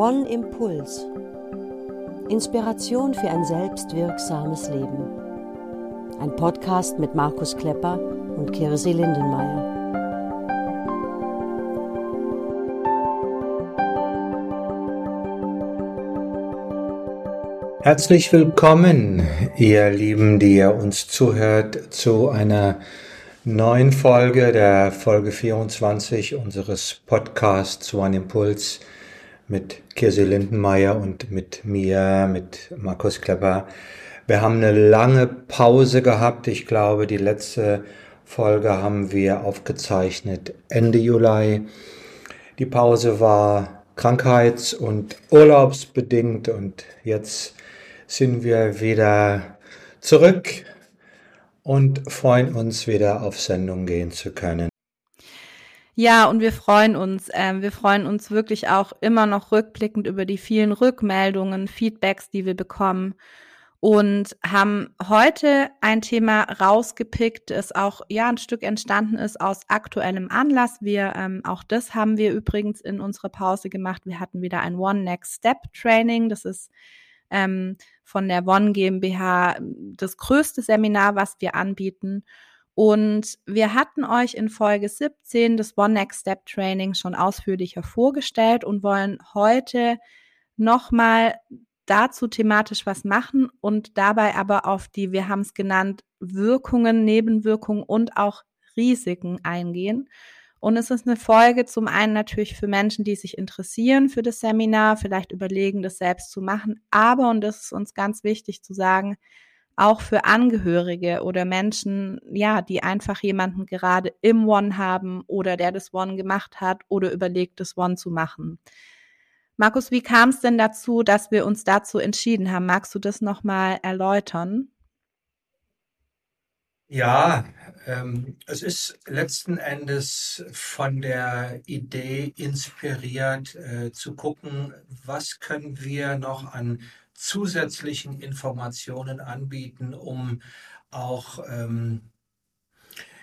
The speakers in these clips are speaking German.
One Impuls. Inspiration für ein selbstwirksames Leben. Ein Podcast mit Markus Klepper und Kirsi Lindenmeier. Herzlich willkommen, ihr Lieben, die ihr uns zuhört, zu einer neuen Folge, der Folge 24 unseres Podcasts One Impuls mit Kirsi Lindenmeier und mit mir, mit Markus Klepper. Wir haben eine lange Pause gehabt. Ich glaube, die letzte Folge haben wir aufgezeichnet Ende Juli. Die Pause war krankheits- und urlaubsbedingt und jetzt sind wir wieder zurück und freuen uns wieder auf Sendung gehen zu können. Ja, und wir freuen uns. Äh, wir freuen uns wirklich auch immer noch rückblickend über die vielen Rückmeldungen, Feedbacks, die wir bekommen. Und haben heute ein Thema rausgepickt, das auch ja ein Stück entstanden ist aus aktuellem Anlass. Wir ähm, auch das haben wir übrigens in unserer Pause gemacht. Wir hatten wieder ein One Next Step Training. Das ist ähm, von der One GmbH das größte Seminar, was wir anbieten. Und wir hatten euch in Folge 17 das One Next Step Training schon ausführlicher vorgestellt und wollen heute nochmal dazu thematisch was machen und dabei aber auf die, wir haben es genannt, Wirkungen, Nebenwirkungen und auch Risiken eingehen. Und es ist eine Folge zum einen natürlich für Menschen, die sich interessieren für das Seminar, vielleicht überlegen, das selbst zu machen, aber, und das ist uns ganz wichtig zu sagen, auch für Angehörige oder Menschen, ja, die einfach jemanden gerade im One haben oder der das One gemacht hat oder überlegt, das One zu machen. Markus, wie kam es denn dazu, dass wir uns dazu entschieden haben? Magst du das nochmal erläutern? Ja, ähm, es ist letzten Endes von der Idee inspiriert, äh, zu gucken, was können wir noch an zusätzlichen Informationen anbieten, um auch ähm,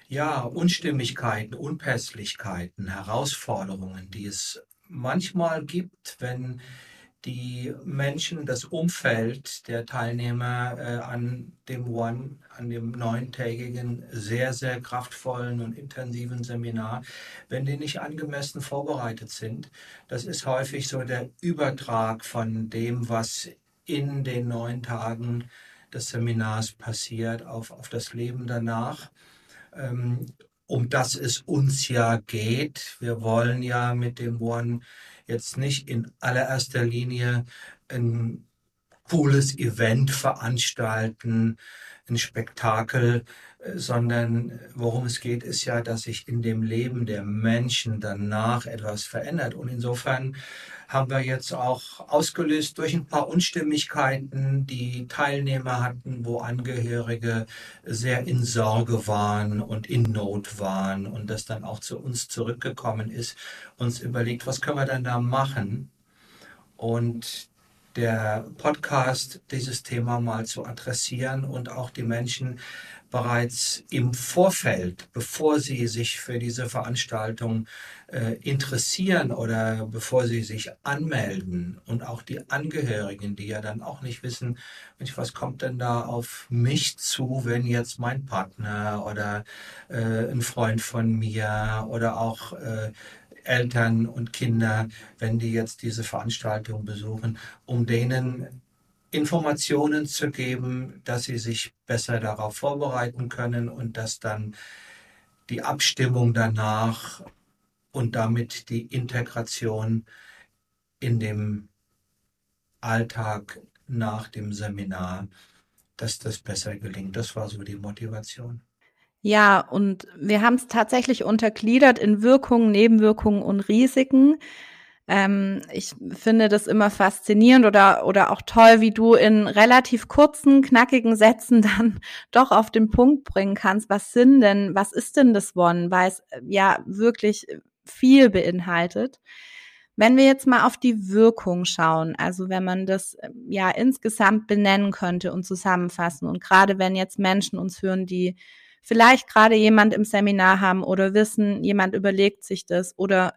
ja, Unstimmigkeiten, Unpässlichkeiten, Herausforderungen, die es manchmal gibt, wenn die Menschen, das Umfeld der Teilnehmer äh, an dem One, an dem neuntägigen, sehr, sehr kraftvollen und intensiven Seminar, wenn die nicht angemessen vorbereitet sind. Das ist häufig so der Übertrag von dem, was in den neun Tagen des Seminars passiert, auf, auf das Leben danach. Ähm, um das es uns ja geht. Wir wollen ja mit dem One jetzt nicht in allererster Linie ein cooles Event veranstalten, ein Spektakel, äh, sondern worum es geht, ist ja, dass sich in dem Leben der Menschen danach etwas verändert. Und insofern haben wir jetzt auch ausgelöst durch ein paar Unstimmigkeiten, die Teilnehmer hatten, wo Angehörige sehr in Sorge waren und in Not waren und das dann auch zu uns zurückgekommen ist, uns überlegt, was können wir denn da machen? Und der Podcast dieses Thema mal zu adressieren und auch die Menschen bereits im Vorfeld, bevor sie sich für diese Veranstaltung äh, interessieren oder bevor sie sich anmelden und auch die Angehörigen, die ja dann auch nicht wissen, was kommt denn da auf mich zu, wenn jetzt mein Partner oder äh, ein Freund von mir oder auch äh, Eltern und Kinder, wenn die jetzt diese Veranstaltung besuchen, um denen Informationen zu geben, dass sie sich besser darauf vorbereiten können und dass dann die Abstimmung danach und damit die Integration in dem Alltag nach dem Seminar, dass das besser gelingt. Das war so die Motivation. Ja, und wir haben es tatsächlich untergliedert in Wirkungen, Nebenwirkungen und Risiken. Ähm, ich finde das immer faszinierend oder, oder auch toll, wie du in relativ kurzen, knackigen Sätzen dann doch auf den Punkt bringen kannst. Was sind denn, was ist denn das One? Weil es äh, ja wirklich viel beinhaltet. Wenn wir jetzt mal auf die Wirkung schauen, also wenn man das äh, ja insgesamt benennen könnte und zusammenfassen und gerade wenn jetzt Menschen uns hören, die vielleicht gerade jemand im Seminar haben oder wissen, jemand überlegt sich das oder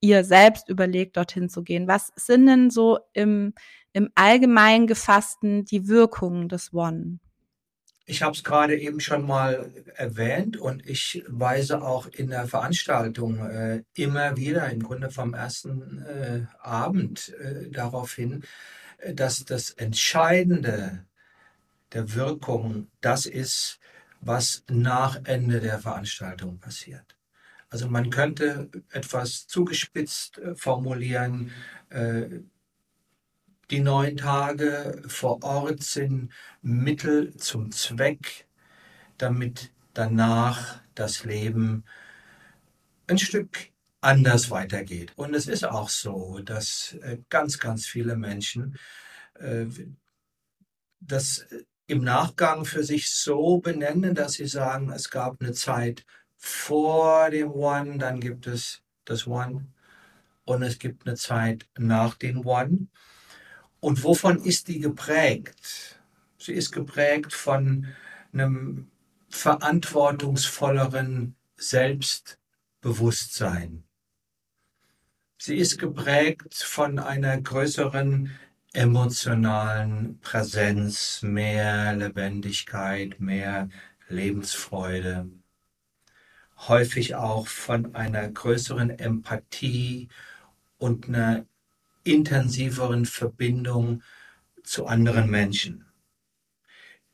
ihr selbst überlegt, dorthin zu gehen? Was sind denn so im, im allgemein gefassten die Wirkungen des One? Ich habe es gerade eben schon mal erwähnt und ich weise auch in der Veranstaltung äh, immer wieder, im Grunde vom ersten äh, Abend, äh, darauf hin, dass das Entscheidende der Wirkung das ist, was nach Ende der Veranstaltung passiert. Also man könnte etwas zugespitzt äh, formulieren, äh, die neun Tage vor Ort sind Mittel zum Zweck, damit danach das Leben ein Stück anders weitergeht. Und es ist auch so, dass äh, ganz, ganz viele Menschen das im Nachgang für sich so benennen, dass sie sagen, es gab eine Zeit vor dem One, dann gibt es das One und es gibt eine Zeit nach dem One. Und wovon ist die geprägt? Sie ist geprägt von einem verantwortungsvolleren Selbstbewusstsein. Sie ist geprägt von einer größeren emotionalen Präsenz, mehr Lebendigkeit, mehr Lebensfreude, häufig auch von einer größeren Empathie und einer intensiveren Verbindung zu anderen Menschen.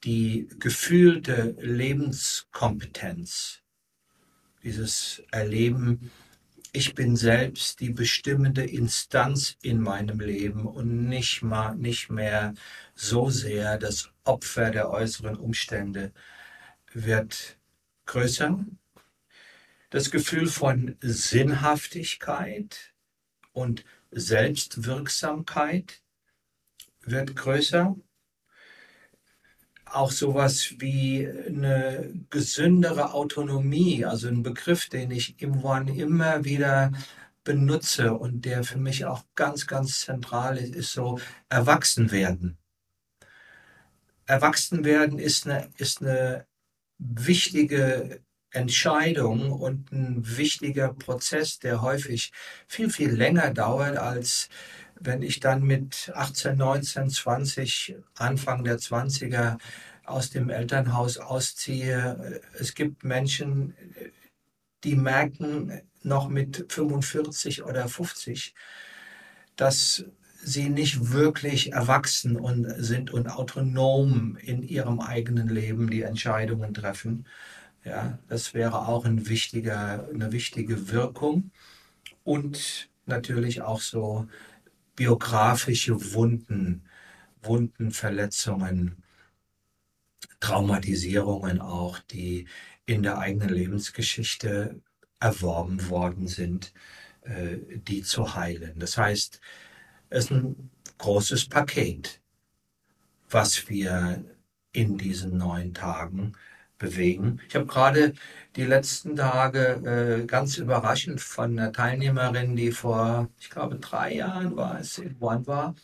Die gefühlte Lebenskompetenz, dieses Erleben ich bin selbst die bestimmende Instanz in meinem Leben und nicht, mal, nicht mehr so sehr das Opfer der äußeren Umstände wird größer. Das Gefühl von Sinnhaftigkeit und Selbstwirksamkeit wird größer auch sowas wie eine gesündere Autonomie, also ein Begriff, den ich im One immer wieder benutze und der für mich auch ganz, ganz zentral ist, ist so erwachsen werden. Erwachsen werden ist eine, ist eine wichtige Entscheidung und ein wichtiger Prozess, der häufig viel, viel länger dauert als wenn ich dann mit 18, 19, 20, Anfang der 20er aus dem Elternhaus ausziehe. Es gibt Menschen, die merken noch mit 45 oder 50, dass sie nicht wirklich erwachsen und sind und autonom in ihrem eigenen Leben die Entscheidungen treffen. Ja, das wäre auch ein wichtiger, eine wichtige Wirkung. Und natürlich auch so biografische Wunden, Wunden, Verletzungen, Traumatisierungen auch, die in der eigenen Lebensgeschichte erworben worden sind, äh, die zu heilen. Das heißt, es ist ein großes Paket, was wir in diesen neun Tagen bewegen. Ich habe gerade die letzten Tage äh, ganz überraschend von einer Teilnehmerin, die vor, ich glaube, drei Jahren war es, in One war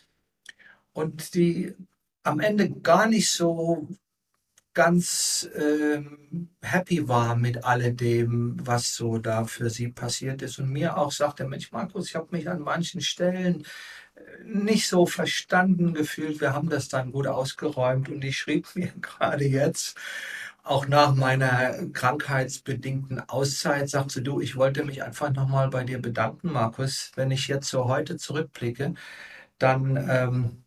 und die am Ende gar nicht so ganz ähm, happy war mit alledem, was so da für sie passiert ist und mir auch sagte, Mensch Markus, ich habe mich an manchen Stellen äh, nicht so verstanden gefühlt. Wir haben das dann gut ausgeräumt und ich schrieb mir gerade jetzt, auch nach meiner krankheitsbedingten Auszeit sagte du, ich wollte mich einfach nochmal bei dir bedanken, Markus. Wenn ich jetzt so heute zurückblicke, dann ähm,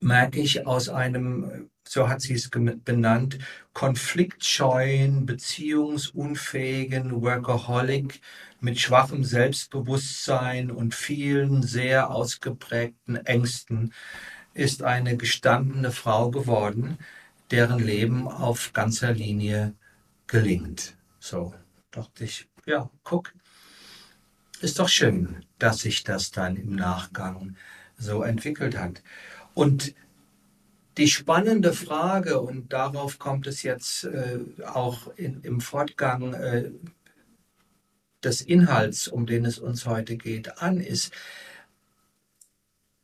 merke ich aus einem, so hat sie es benannt, konfliktscheuen, beziehungsunfähigen Workaholic mit schwachem Selbstbewusstsein und vielen sehr ausgeprägten Ängsten ist eine gestandene Frau geworden deren Leben auf ganzer Linie gelingt. So dachte ich, ja, guck, ist doch schön, dass sich das dann im Nachgang so entwickelt hat. Und die spannende Frage, und darauf kommt es jetzt äh, auch in, im Fortgang äh, des Inhalts, um den es uns heute geht, an, ist,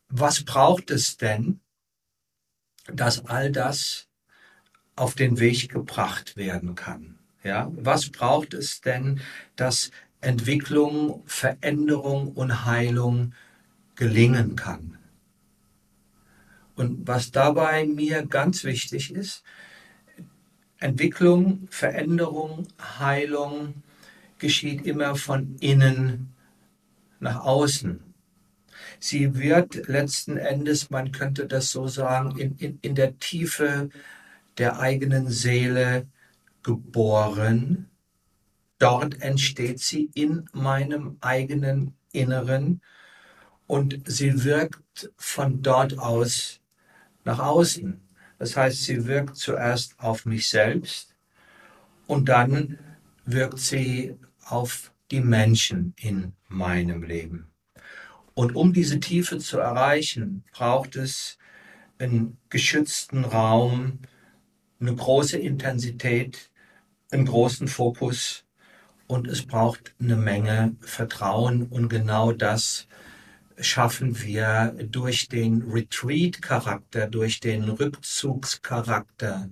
was braucht es denn, dass all das auf den Weg gebracht werden kann. Ja, was braucht es denn, dass Entwicklung, Veränderung und Heilung gelingen kann. Und was dabei mir ganz wichtig ist, Entwicklung, Veränderung, Heilung geschieht immer von innen nach außen. Sie wird letzten Endes, man könnte das so sagen, in, in, in der Tiefe der eigenen Seele geboren. Dort entsteht sie in meinem eigenen Inneren und sie wirkt von dort aus nach außen. Das heißt, sie wirkt zuerst auf mich selbst und dann wirkt sie auf die Menschen in meinem Leben. Und um diese Tiefe zu erreichen, braucht es einen geschützten Raum, eine große Intensität, einen großen Fokus und es braucht eine Menge Vertrauen und genau das schaffen wir durch den Retreat-Charakter, durch den Rückzugscharakter,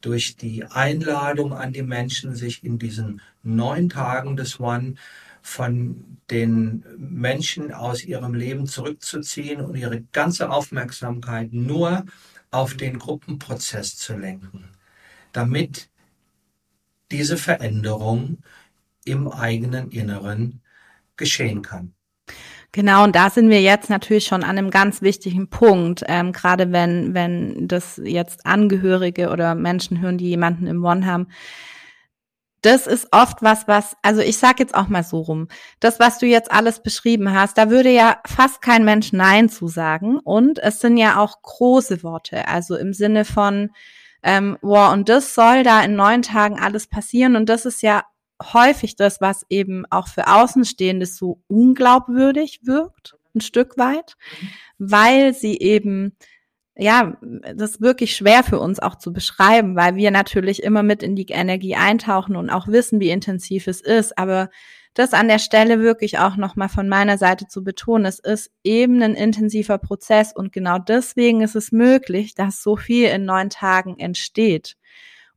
durch die Einladung an die Menschen, sich in diesen neun Tagen des One von den Menschen aus ihrem Leben zurückzuziehen und ihre ganze Aufmerksamkeit nur auf den Gruppenprozess zu lenken, damit diese Veränderung im eigenen Inneren geschehen kann. Genau, und da sind wir jetzt natürlich schon an einem ganz wichtigen Punkt, ähm, gerade wenn, wenn das jetzt Angehörige oder Menschen hören, die jemanden im One haben. Das ist oft was, was, also ich sag jetzt auch mal so rum, das, was du jetzt alles beschrieben hast, da würde ja fast kein Mensch Nein zu sagen. Und es sind ja auch große Worte, also im Sinne von, ähm, wow, und das soll da in neun Tagen alles passieren. Und das ist ja häufig das, was eben auch für Außenstehende so unglaubwürdig wirkt, ein Stück weit, weil sie eben ja, das ist wirklich schwer für uns auch zu beschreiben, weil wir natürlich immer mit in die Energie eintauchen und auch wissen, wie intensiv es ist. Aber das an der Stelle wirklich auch nochmal von meiner Seite zu betonen, es ist eben ein intensiver Prozess und genau deswegen ist es möglich, dass so viel in neun Tagen entsteht.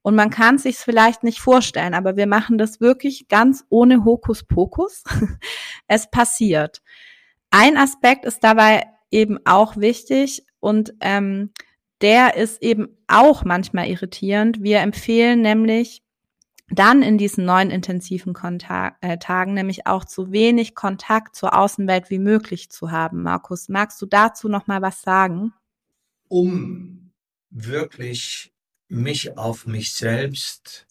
Und man kann sich vielleicht nicht vorstellen, aber wir machen das wirklich ganz ohne Hokuspokus. es passiert. Ein Aspekt ist dabei eben auch wichtig und ähm, der ist eben auch manchmal irritierend. Wir empfehlen nämlich dann in diesen neuen intensiven Kontakt, äh, Tagen nämlich auch zu wenig Kontakt zur Außenwelt wie möglich zu haben. Markus, magst du dazu noch mal was sagen? Um wirklich mich auf mich selbst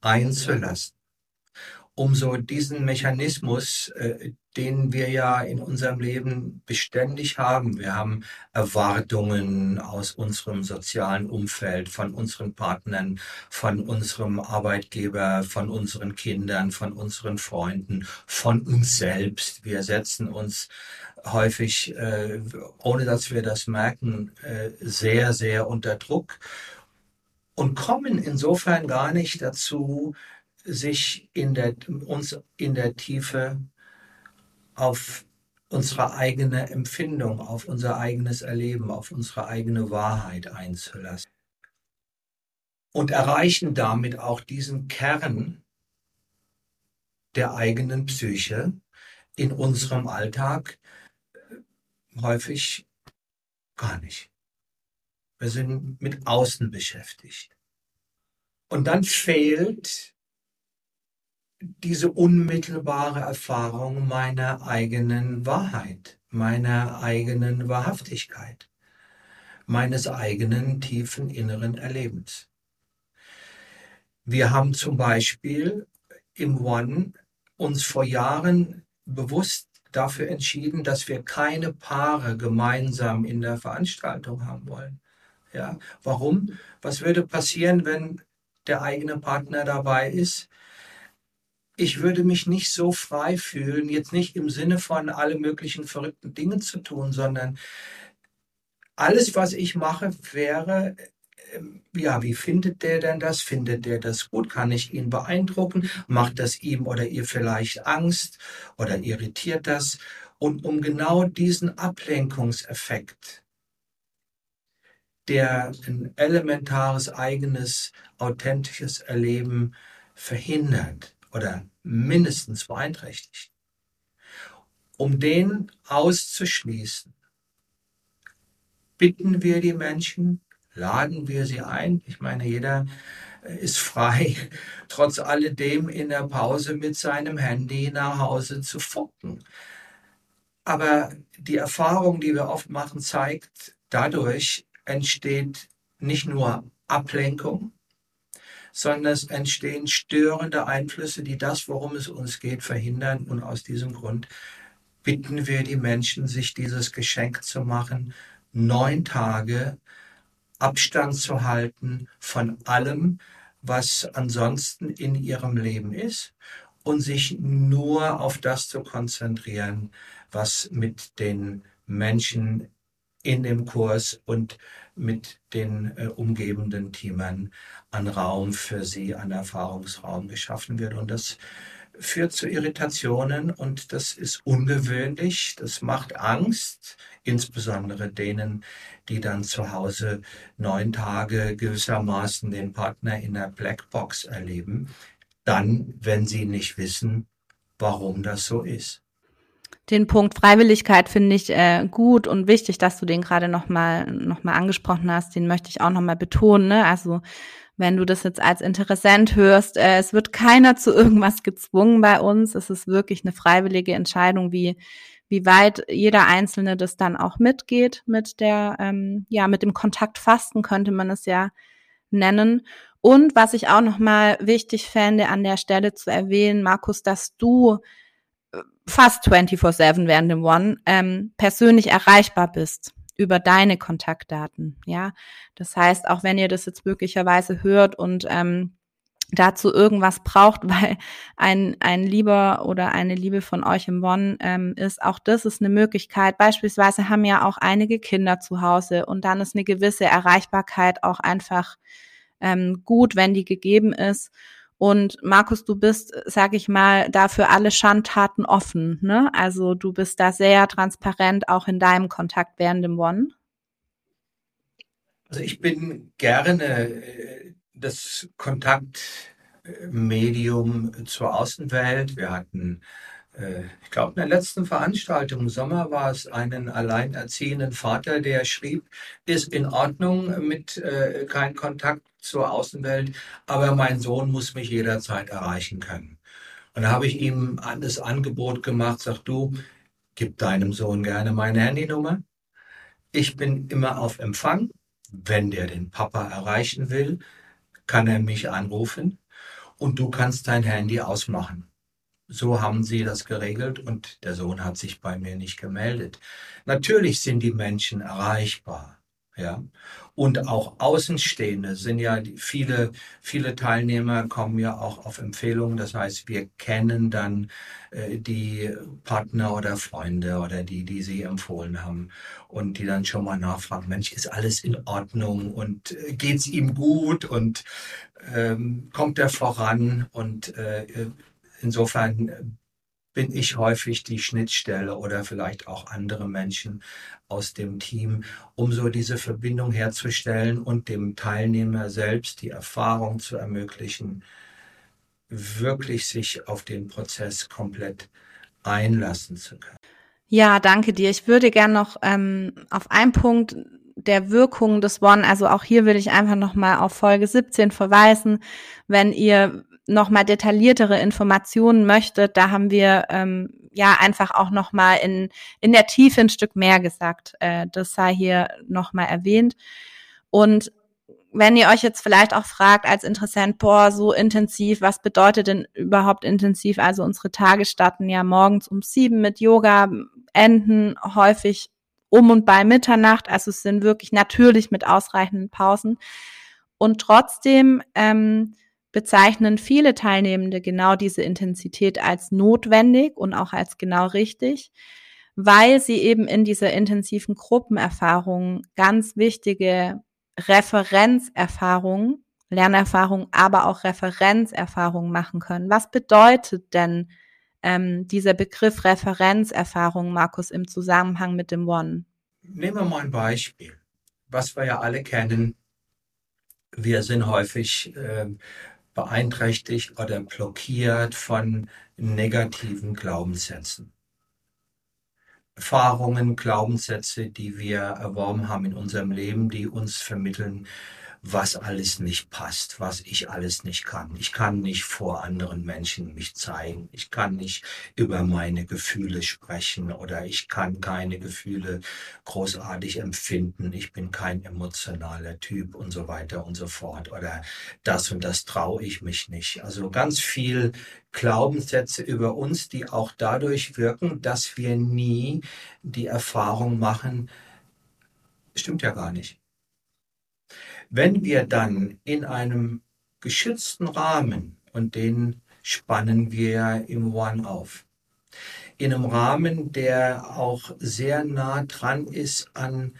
einzulassen. Um so diesen Mechanismus, äh, den wir ja in unserem Leben beständig haben. Wir haben Erwartungen aus unserem sozialen Umfeld, von unseren Partnern, von unserem Arbeitgeber, von unseren Kindern, von unseren Freunden, von uns selbst. Wir setzen uns häufig, äh, ohne dass wir das merken, äh, sehr, sehr unter Druck und kommen insofern gar nicht dazu, sich in der, uns in der Tiefe auf unsere eigene Empfindung, auf unser eigenes Erleben, auf unsere eigene Wahrheit einzulassen. Und erreichen damit auch diesen Kern der eigenen Psyche in unserem Alltag häufig gar nicht. Wir sind mit Außen beschäftigt. Und dann fehlt diese unmittelbare Erfahrung meiner eigenen Wahrheit, meiner eigenen Wahrhaftigkeit, meines eigenen tiefen inneren Erlebens. Wir haben zum Beispiel im One uns vor Jahren bewusst dafür entschieden, dass wir keine Paare gemeinsam in der Veranstaltung haben wollen. Ja, warum? Was würde passieren, wenn der eigene Partner dabei ist? Ich würde mich nicht so frei fühlen, jetzt nicht im Sinne von alle möglichen verrückten Dinge zu tun, sondern alles, was ich mache, wäre ähm, ja, wie findet der denn das? Findet der das gut? Kann ich ihn beeindrucken? Macht das ihm oder ihr vielleicht Angst oder irritiert das? Und um genau diesen Ablenkungseffekt der ein elementares, eigenes, authentisches Erleben verhindert oder mindestens beeinträchtigt. Um den auszuschließen, bitten wir die Menschen, laden wir sie ein. Ich meine, jeder ist frei, trotz alledem in der Pause mit seinem Handy nach Hause zu fucken. Aber die Erfahrung, die wir oft machen, zeigt, dadurch entsteht nicht nur Ablenkung, sondern es entstehen störende Einflüsse, die das, worum es uns geht, verhindern. Und aus diesem Grund bitten wir die Menschen, sich dieses Geschenk zu machen, neun Tage Abstand zu halten von allem, was ansonsten in ihrem Leben ist und sich nur auf das zu konzentrieren, was mit den Menschen in dem Kurs und mit den äh, umgebenden Teamern an Raum für sie, an Erfahrungsraum geschaffen wird. Und das führt zu Irritationen und das ist ungewöhnlich, das macht Angst, insbesondere denen, die dann zu Hause neun Tage gewissermaßen den Partner in der Blackbox erleben, dann, wenn sie nicht wissen, warum das so ist. Den Punkt Freiwilligkeit finde ich äh, gut und wichtig, dass du den gerade nochmal noch mal angesprochen hast. Den möchte ich auch nochmal betonen. Ne? Also wenn du das jetzt als Interessent hörst, äh, es wird keiner zu irgendwas gezwungen bei uns. Es ist wirklich eine freiwillige Entscheidung, wie wie weit jeder Einzelne das dann auch mitgeht mit der, ähm, ja, mit dem Kontaktfasten könnte man es ja nennen. Und was ich auch nochmal wichtig fände, an der Stelle zu erwähnen, Markus, dass du fast 24-7 während dem One ähm, persönlich erreichbar bist über deine Kontaktdaten. Ja, das heißt, auch wenn ihr das jetzt möglicherweise hört und ähm, dazu irgendwas braucht, weil ein, ein Lieber oder eine Liebe von euch im One ähm, ist, auch das ist eine Möglichkeit. Beispielsweise haben ja auch einige Kinder zu Hause und dann ist eine gewisse Erreichbarkeit auch einfach ähm, gut, wenn die gegeben ist. Und Markus, du bist, sag ich mal, da für alle Schandtaten offen. Ne? Also du bist da sehr transparent, auch in deinem Kontakt während dem One. Also ich bin gerne äh, das Kontaktmedium zur Außenwelt. Wir hatten, ich glaube, in der letzten Veranstaltung im Sommer war es einen alleinerziehenden Vater, der schrieb, ist in Ordnung mit äh, kein Kontakt zur Außenwelt, aber mein Sohn muss mich jederzeit erreichen können. Und da habe ich ihm das Angebot gemacht, sag du, gib deinem Sohn gerne meine Handynummer. Ich bin immer auf Empfang. Wenn der den Papa erreichen will, kann er mich anrufen und du kannst dein Handy ausmachen. So haben sie das geregelt und der Sohn hat sich bei mir nicht gemeldet. Natürlich sind die Menschen erreichbar. Ja. Und auch Außenstehende sind ja viele, viele Teilnehmer kommen ja auch auf Empfehlungen. Das heißt, wir kennen dann äh, die Partner oder Freunde oder die, die sie empfohlen haben und die dann schon mal nachfragen, Mensch, ist alles in Ordnung und äh, geht's ihm gut und ähm, kommt er voran? Und äh, insofern bin ich häufig die Schnittstelle oder vielleicht auch andere Menschen aus dem Team, um so diese Verbindung herzustellen und dem Teilnehmer selbst die Erfahrung zu ermöglichen, wirklich sich auf den Prozess komplett einlassen zu können. Ja, danke dir. Ich würde gern noch ähm, auf einen Punkt der Wirkung des One, also auch hier will ich einfach nochmal auf Folge 17 verweisen, wenn ihr nochmal detailliertere Informationen möchtet, da haben wir ähm, ja einfach auch nochmal in, in der Tiefe ein Stück mehr gesagt. Äh, das sei hier nochmal erwähnt. Und wenn ihr euch jetzt vielleicht auch fragt als Interessent, boah, so intensiv, was bedeutet denn überhaupt intensiv? Also unsere Tage starten ja morgens um sieben mit Yoga, enden häufig um und bei Mitternacht. Also es sind wirklich natürlich mit ausreichenden Pausen. Und trotzdem ähm, bezeichnen viele Teilnehmende genau diese Intensität als notwendig und auch als genau richtig, weil sie eben in dieser intensiven Gruppenerfahrung ganz wichtige Referenzerfahrungen, Lernerfahrungen, aber auch Referenzerfahrungen machen können. Was bedeutet denn ähm, dieser Begriff Referenzerfahrung, Markus, im Zusammenhang mit dem One? Nehmen wir mal ein Beispiel, was wir ja alle kennen. Wir sind häufig äh, beeinträchtigt oder blockiert von negativen Glaubenssätzen. Erfahrungen, Glaubenssätze, die wir erworben haben in unserem Leben, die uns vermitteln, was alles nicht passt, was ich alles nicht kann. Ich kann nicht vor anderen Menschen mich zeigen. Ich kann nicht über meine Gefühle sprechen oder ich kann keine Gefühle großartig empfinden. Ich bin kein emotionaler Typ und so weiter und so fort. Oder das und das traue ich mich nicht. Also ganz viel Glaubenssätze über uns, die auch dadurch wirken, dass wir nie die Erfahrung machen, stimmt ja gar nicht. Wenn wir dann in einem geschützten Rahmen, und den spannen wir im One auf, in einem Rahmen, der auch sehr nah dran ist an,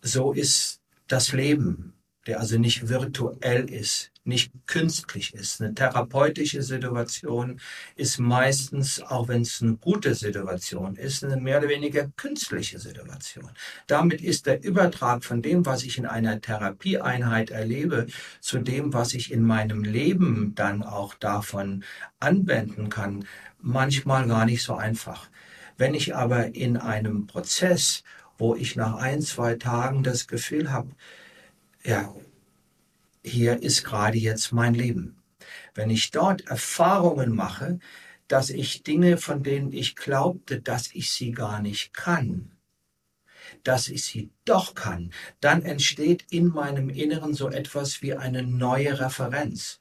so ist das Leben, der also nicht virtuell ist, nicht künstlich ist. Eine therapeutische Situation ist meistens, auch wenn es eine gute Situation ist, eine mehr oder weniger künstliche Situation. Damit ist der Übertrag von dem, was ich in einer Therapieeinheit erlebe, zu dem, was ich in meinem Leben dann auch davon anwenden kann, manchmal gar nicht so einfach. Wenn ich aber in einem Prozess, wo ich nach ein, zwei Tagen das Gefühl habe, ja, hier ist gerade jetzt mein Leben. Wenn ich dort Erfahrungen mache, dass ich Dinge, von denen ich glaubte, dass ich sie gar nicht kann, dass ich sie doch kann, dann entsteht in meinem Inneren so etwas wie eine neue Referenz,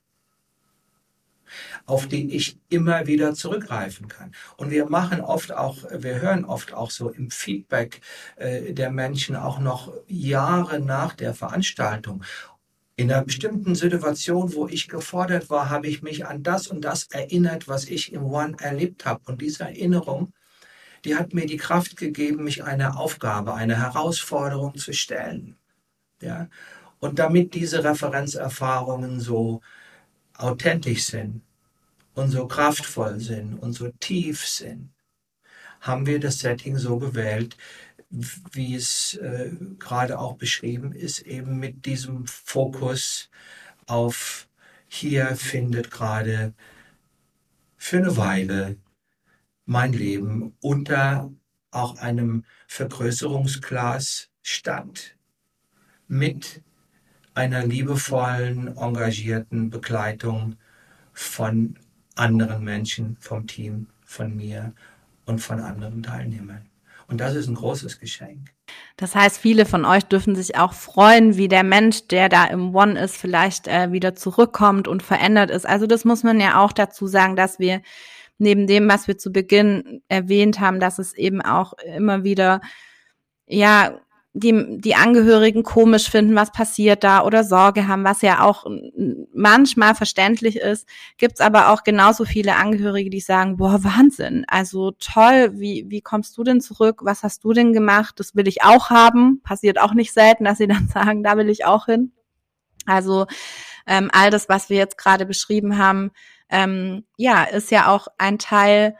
auf die ich immer wieder zurückgreifen kann. Und wir machen oft auch, wir hören oft auch so im Feedback äh, der Menschen auch noch Jahre nach der Veranstaltung in einer bestimmten Situation, wo ich gefordert war, habe ich mich an das und das erinnert, was ich im One erlebt habe. Und diese Erinnerung, die hat mir die Kraft gegeben, mich einer Aufgabe, einer Herausforderung zu stellen. Ja? Und damit diese Referenzerfahrungen so authentisch sind und so kraftvoll sind und so tief sind, haben wir das Setting so gewählt, wie es äh, gerade auch beschrieben ist, eben mit diesem Fokus auf hier findet gerade für eine Weile mein Leben unter auch einem Vergrößerungsglas statt mit einer liebevollen, engagierten Begleitung von anderen Menschen, vom Team, von mir und von anderen Teilnehmern. Und das ist ein großes Geschenk. Das heißt, viele von euch dürfen sich auch freuen, wie der Mensch, der da im One ist, vielleicht äh, wieder zurückkommt und verändert ist. Also das muss man ja auch dazu sagen, dass wir neben dem, was wir zu Beginn erwähnt haben, dass es eben auch immer wieder ja die, die Angehörigen komisch finden, was passiert da oder Sorge haben, was ja auch manchmal verständlich ist, gibt's aber auch genauso viele Angehörige, die sagen, boah, Wahnsinn, also toll, wie, wie kommst du denn zurück, was hast du denn gemacht, das will ich auch haben, passiert auch nicht selten, dass sie dann sagen, da will ich auch hin. Also ähm, all das, was wir jetzt gerade beschrieben haben, ähm, ja, ist ja auch ein Teil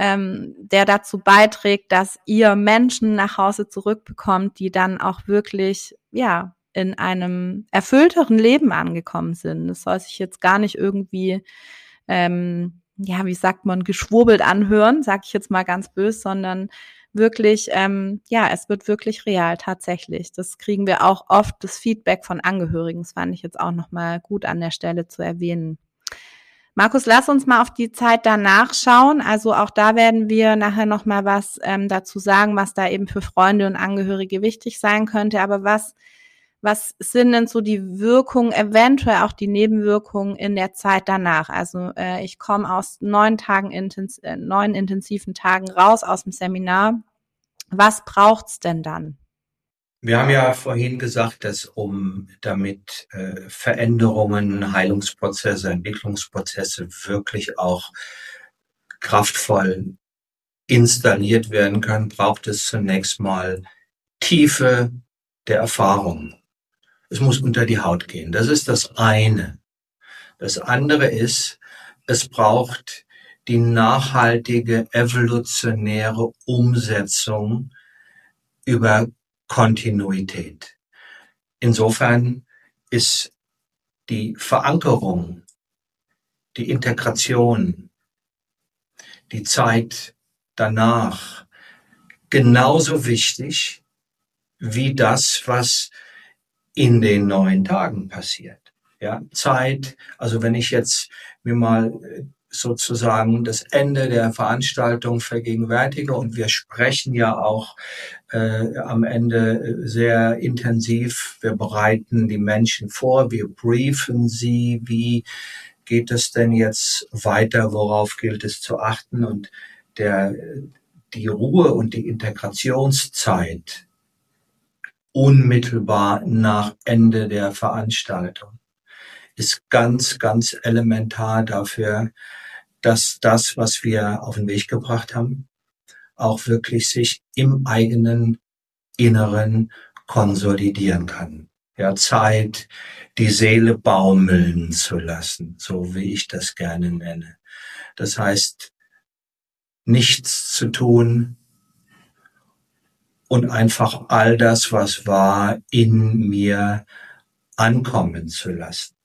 ähm, der dazu beiträgt, dass ihr Menschen nach Hause zurückbekommt, die dann auch wirklich, ja, in einem erfüllteren Leben angekommen sind. Das soll sich jetzt gar nicht irgendwie, ähm, ja, wie sagt man, geschwurbelt anhören, sag ich jetzt mal ganz böse, sondern wirklich, ähm, ja, es wird wirklich real tatsächlich. Das kriegen wir auch oft, das Feedback von Angehörigen. Das fand ich jetzt auch nochmal gut an der Stelle zu erwähnen. Markus, lass uns mal auf die Zeit danach schauen. Also auch da werden wir nachher noch mal was ähm, dazu sagen, was da eben für Freunde und Angehörige wichtig sein könnte. Aber was was sind denn so die Wirkungen, eventuell auch die Nebenwirkungen in der Zeit danach? Also äh, ich komme aus neun Tagen intens äh, neun intensiven Tagen raus aus dem Seminar. Was braucht's denn dann? Wir haben ja vorhin gesagt, dass um damit äh, Veränderungen, Heilungsprozesse, Entwicklungsprozesse wirklich auch kraftvoll installiert werden können, braucht es zunächst mal Tiefe der Erfahrung. Es muss unter die Haut gehen. Das ist das eine. Das andere ist, es braucht die nachhaltige evolutionäre Umsetzung über Kontinuität. Insofern ist die Verankerung die Integration, die Zeit danach genauso wichtig wie das, was in den neun Tagen passiert. Ja, Zeit, also wenn ich jetzt mir mal äh, sozusagen das Ende der Veranstaltung vergegenwärtige und wir sprechen ja auch äh, am Ende äh, sehr intensiv. Wir bereiten die Menschen vor, wir briefen sie, wie geht es denn jetzt weiter, worauf gilt es zu achten? Und der, die Ruhe und die Integrationszeit unmittelbar nach Ende der Veranstaltung ist ganz, ganz elementar dafür, dass das, was wir auf den Weg gebracht haben, auch wirklich sich im eigenen Inneren konsolidieren kann. Ja, Zeit, die Seele baumeln zu lassen, so wie ich das gerne nenne. Das heißt, nichts zu tun und einfach all das, was war, in mir ankommen zu lassen.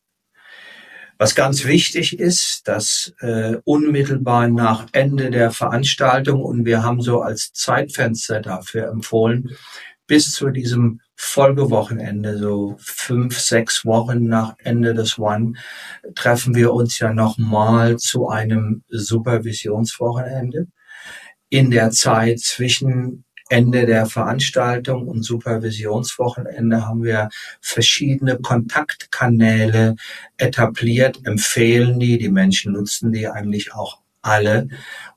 Was ganz wichtig ist, dass äh, unmittelbar nach Ende der Veranstaltung, und wir haben so als Zeitfenster dafür empfohlen, bis zu diesem Folgewochenende, so fünf, sechs Wochen nach Ende des One, treffen wir uns ja nochmal zu einem Supervisionswochenende. In der Zeit zwischen Ende der Veranstaltung und Supervisionswochenende haben wir verschiedene Kontaktkanäle etabliert, empfehlen die, die Menschen nutzen die eigentlich auch alle,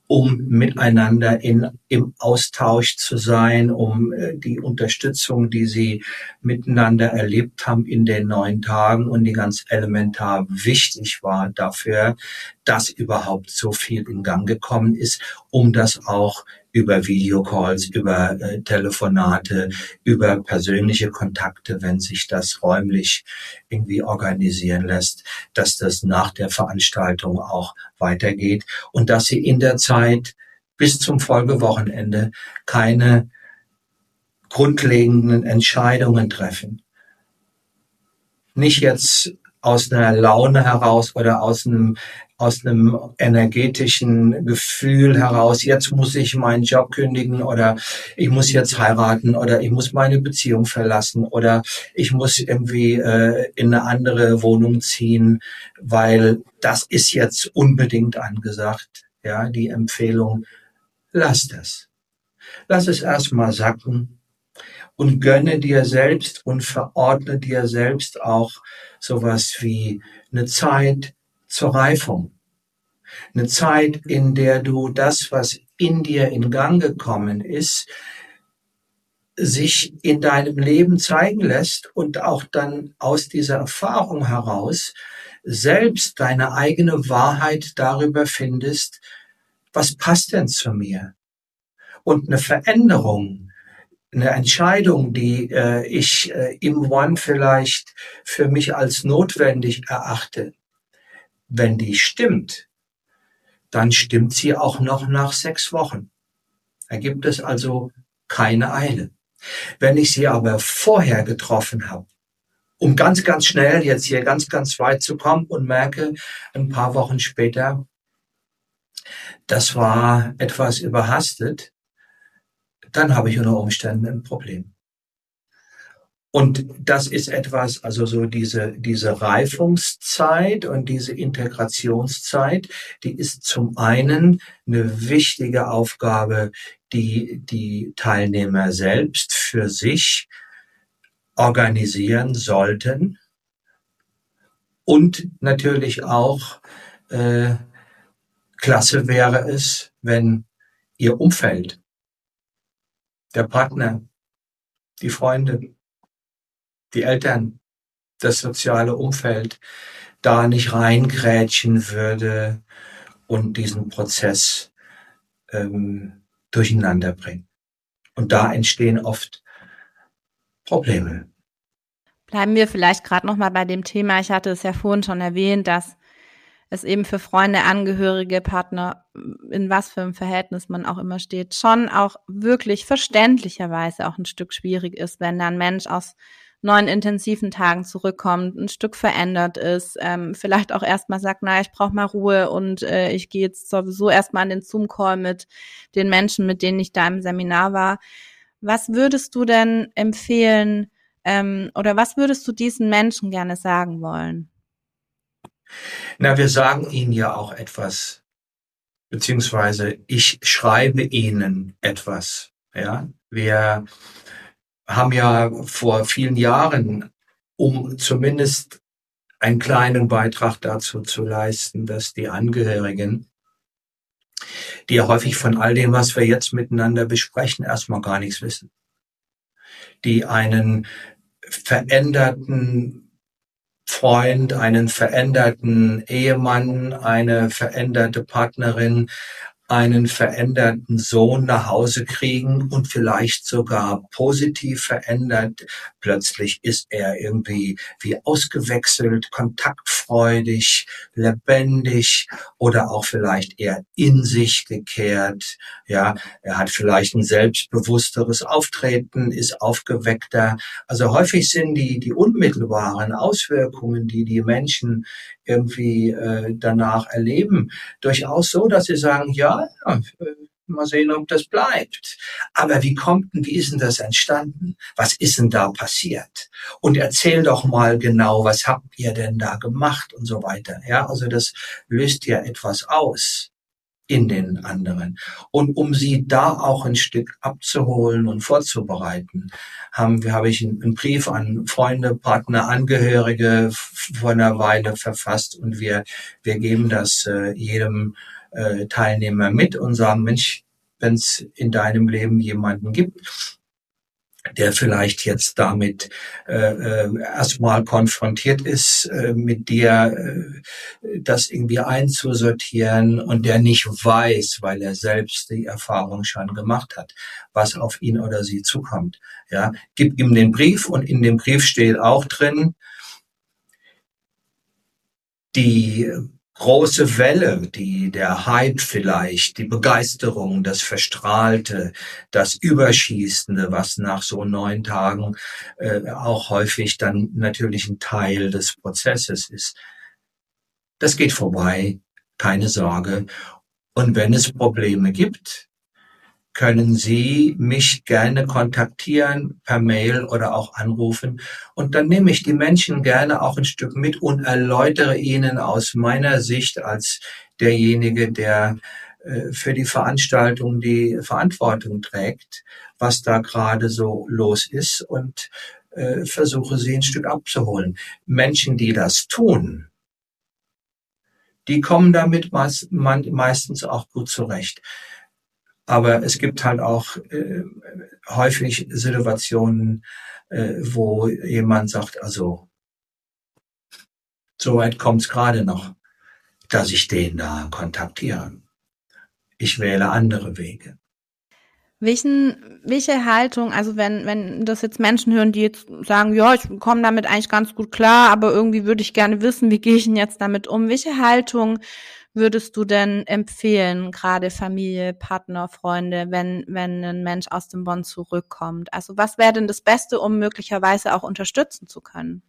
um miteinander in, im Austausch zu sein, um äh, die Unterstützung, die sie miteinander erlebt haben in den neun Tagen und die ganz elementar wichtig war dafür, dass überhaupt so viel in Gang gekommen ist, um das auch über Videocalls, über äh, Telefonate, über persönliche Kontakte, wenn sich das räumlich irgendwie organisieren lässt, dass das nach der Veranstaltung auch weitergeht und dass sie in der Zeit bis zum Folgewochenende keine grundlegenden Entscheidungen treffen. Nicht jetzt aus einer Laune heraus oder aus einem aus einem energetischen Gefühl heraus, jetzt muss ich meinen Job kündigen oder ich muss jetzt heiraten oder ich muss meine Beziehung verlassen oder ich muss irgendwie äh, in eine andere Wohnung ziehen, weil das ist jetzt unbedingt angesagt. Ja, die Empfehlung, lass das. Lass es erstmal sacken und gönne dir selbst und verordne dir selbst auch sowas wie eine Zeit, zur Reifung. Eine Zeit, in der du das, was in dir in Gang gekommen ist, sich in deinem Leben zeigen lässt und auch dann aus dieser Erfahrung heraus selbst deine eigene Wahrheit darüber findest, was passt denn zu mir? Und eine Veränderung, eine Entscheidung, die äh, ich äh, im One vielleicht für mich als notwendig erachte, wenn die stimmt, dann stimmt sie auch noch nach sechs Wochen. Da gibt es also keine Eile. Wenn ich sie aber vorher getroffen habe, um ganz, ganz schnell jetzt hier ganz, ganz weit zu kommen und merke ein paar Wochen später, das war etwas überhastet, dann habe ich unter Umständen ein Problem. Und das ist etwas, also so diese, diese Reifungszeit und diese Integrationszeit, die ist zum einen eine wichtige Aufgabe, die die Teilnehmer selbst für sich organisieren sollten. Und natürlich auch äh, klasse wäre es, wenn ihr Umfeld, der Partner, die Freunde, die Eltern, das soziale Umfeld da nicht reingrätschen würde und diesen Prozess ähm, durcheinander bringen. Und da entstehen oft Probleme. Bleiben wir vielleicht gerade noch mal bei dem Thema. Ich hatte es ja vorhin schon erwähnt, dass es eben für Freunde, Angehörige, Partner, in was für einem Verhältnis man auch immer steht, schon auch wirklich verständlicherweise auch ein Stück schwierig ist, wenn dann Mensch aus neun intensiven Tagen zurückkommt, ein Stück verändert ist, ähm, vielleicht auch erstmal sagt, na, ich brauche mal Ruhe und äh, ich gehe jetzt sowieso erstmal an den Zoom-Call mit den Menschen, mit denen ich da im Seminar war. Was würdest du denn empfehlen ähm, oder was würdest du diesen Menschen gerne sagen wollen? Na, wir sagen ihnen ja auch etwas, beziehungsweise ich schreibe ihnen etwas. Ja, wir haben ja vor vielen Jahren, um zumindest einen kleinen Beitrag dazu zu leisten, dass die Angehörigen, die ja häufig von all dem, was wir jetzt miteinander besprechen, erstmal gar nichts wissen, die einen veränderten Freund, einen veränderten Ehemann, eine veränderte Partnerin, einen veränderten Sohn nach Hause kriegen und vielleicht sogar positiv verändert. Plötzlich ist er irgendwie wie ausgewechselt, kontaktfreudig, lebendig oder auch vielleicht eher in sich gekehrt. Ja, er hat vielleicht ein selbstbewussteres Auftreten, ist aufgeweckter. Also häufig sind die, die unmittelbaren Auswirkungen, die die Menschen irgendwie äh, danach erleben, durchaus so, dass sie sagen, ja, mal sehen, ob das bleibt. Aber wie kommt denn, wie ist denn das entstanden? Was ist denn da passiert? Und erzähl doch mal genau, was habt ihr denn da gemacht und so weiter. Ja, also das löst ja etwas aus in den anderen. Und um sie da auch ein Stück abzuholen und vorzubereiten, haben wir, habe ich einen Brief an Freunde, Partner, Angehörige vor einer Weile verfasst und wir, wir geben das äh, jedem äh, Teilnehmer mit und sagen, Mensch, wenn es in deinem Leben jemanden gibt, der vielleicht jetzt damit äh, äh, erstmal konfrontiert ist, äh, mit dir äh, das irgendwie einzusortieren und der nicht weiß, weil er selbst die Erfahrung schon gemacht hat, was auf ihn oder sie zukommt. Ja, gib ihm den Brief und in dem Brief steht auch drin, die große Welle, die der Hype vielleicht, die Begeisterung, das Verstrahlte, das Überschießende, was nach so neun Tagen äh, auch häufig dann natürlich ein Teil des Prozesses ist. Das geht vorbei, keine Sorge. Und wenn es Probleme gibt, können Sie mich gerne kontaktieren per Mail oder auch anrufen. Und dann nehme ich die Menschen gerne auch ein Stück mit und erläutere ihnen aus meiner Sicht als derjenige, der äh, für die Veranstaltung die Verantwortung trägt, was da gerade so los ist und äh, versuche sie ein Stück abzuholen. Menschen, die das tun, die kommen damit meistens auch gut zurecht. Aber es gibt halt auch äh, häufig Situationen, äh, wo jemand sagt, also so weit kommt es gerade noch, dass ich den da kontaktiere. Ich wähle andere Wege. Welchen, welche Haltung, also wenn, wenn das jetzt Menschen hören, die jetzt sagen, ja, ich komme damit eigentlich ganz gut klar, aber irgendwie würde ich gerne wissen, wie gehe ich denn jetzt damit um? Welche Haltung würdest du denn empfehlen, gerade Familie, Partner, Freunde, wenn, wenn ein Mensch aus dem Bond zurückkommt? Also was wäre denn das Beste, um möglicherweise auch unterstützen zu können?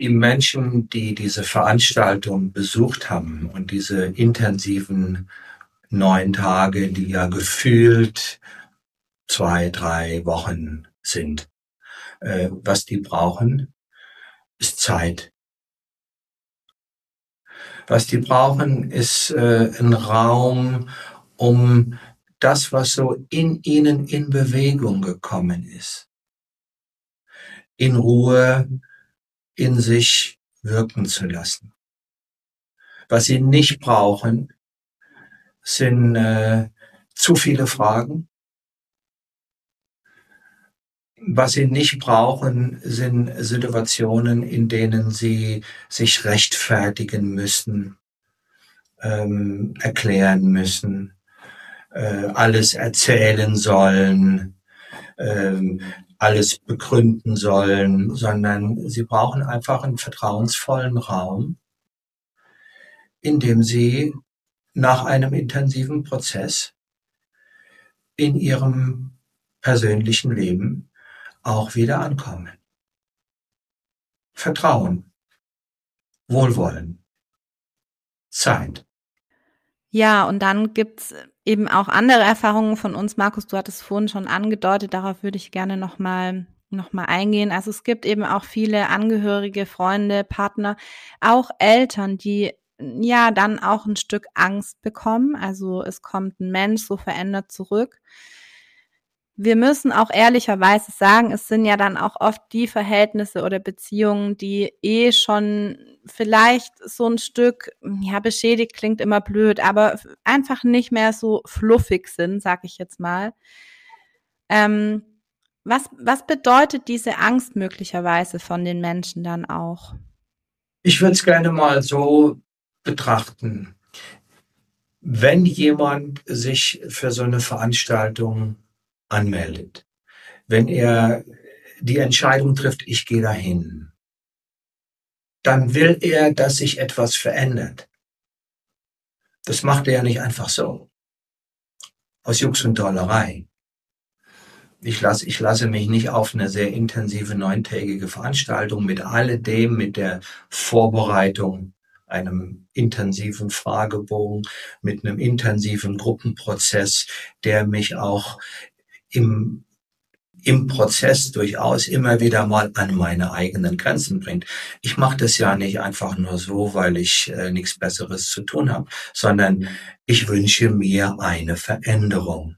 Die Menschen, die diese Veranstaltung besucht haben und diese intensiven neun Tage, die ja gefühlt zwei, drei Wochen sind, äh, was die brauchen, ist Zeit. Was die brauchen, ist äh, ein Raum, um das, was so in ihnen in Bewegung gekommen ist, in Ruhe in sich wirken zu lassen. Was sie nicht brauchen, sind äh, zu viele Fragen, was sie nicht brauchen, sind Situationen, in denen sie sich rechtfertigen müssen, ähm, erklären müssen, äh, alles erzählen sollen, ähm, alles begründen sollen, sondern sie brauchen einfach einen vertrauensvollen Raum, in dem sie nach einem intensiven Prozess in ihrem persönlichen Leben auch wieder ankommen. Vertrauen, Wohlwollen, Zeit. Ja, und dann gibt's eben auch andere Erfahrungen von uns. Markus, du hattest vorhin schon angedeutet, darauf würde ich gerne nochmal noch mal eingehen. Also es gibt eben auch viele Angehörige, Freunde, Partner, auch Eltern, die ja dann auch ein Stück Angst bekommen. Also es kommt ein Mensch so verändert zurück wir müssen auch ehrlicherweise sagen, es sind ja dann auch oft die Verhältnisse oder Beziehungen, die eh schon vielleicht so ein Stück, ja, beschädigt klingt immer blöd, aber einfach nicht mehr so fluffig sind, sag ich jetzt mal. Ähm, was, was bedeutet diese Angst möglicherweise von den Menschen dann auch? Ich würde es gerne mal so betrachten. Wenn jemand sich für so eine Veranstaltung anmeldet, wenn er die Entscheidung trifft, ich gehe dahin, dann will er, dass sich etwas verändert. Das macht er ja nicht einfach so. Aus Jux und Dollerei. Ich lasse, ich lasse mich nicht auf eine sehr intensive neuntägige Veranstaltung mit alledem, mit der Vorbereitung, einem intensiven Fragebogen, mit einem intensiven Gruppenprozess, der mich auch im, im Prozess durchaus immer wieder mal an meine eigenen Grenzen bringt. Ich mache das ja nicht einfach nur so, weil ich äh, nichts Besseres zu tun habe, sondern ich wünsche mir eine Veränderung.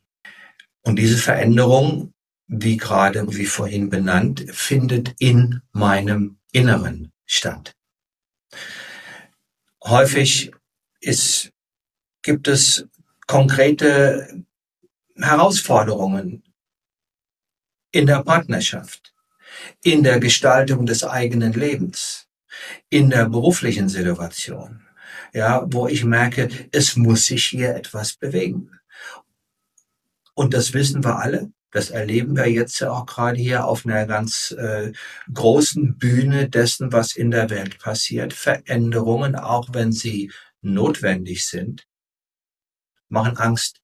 Und diese Veränderung, wie gerade, wie vorhin benannt, findet in meinem Inneren statt. Häufig ist, gibt es konkrete Herausforderungen in der Partnerschaft, in der Gestaltung des eigenen Lebens, in der beruflichen Situation, ja, wo ich merke, es muss sich hier etwas bewegen. Und das wissen wir alle. Das erleben wir jetzt ja auch gerade hier auf einer ganz äh, großen Bühne dessen, was in der Welt passiert. Veränderungen, auch wenn sie notwendig sind, machen Angst.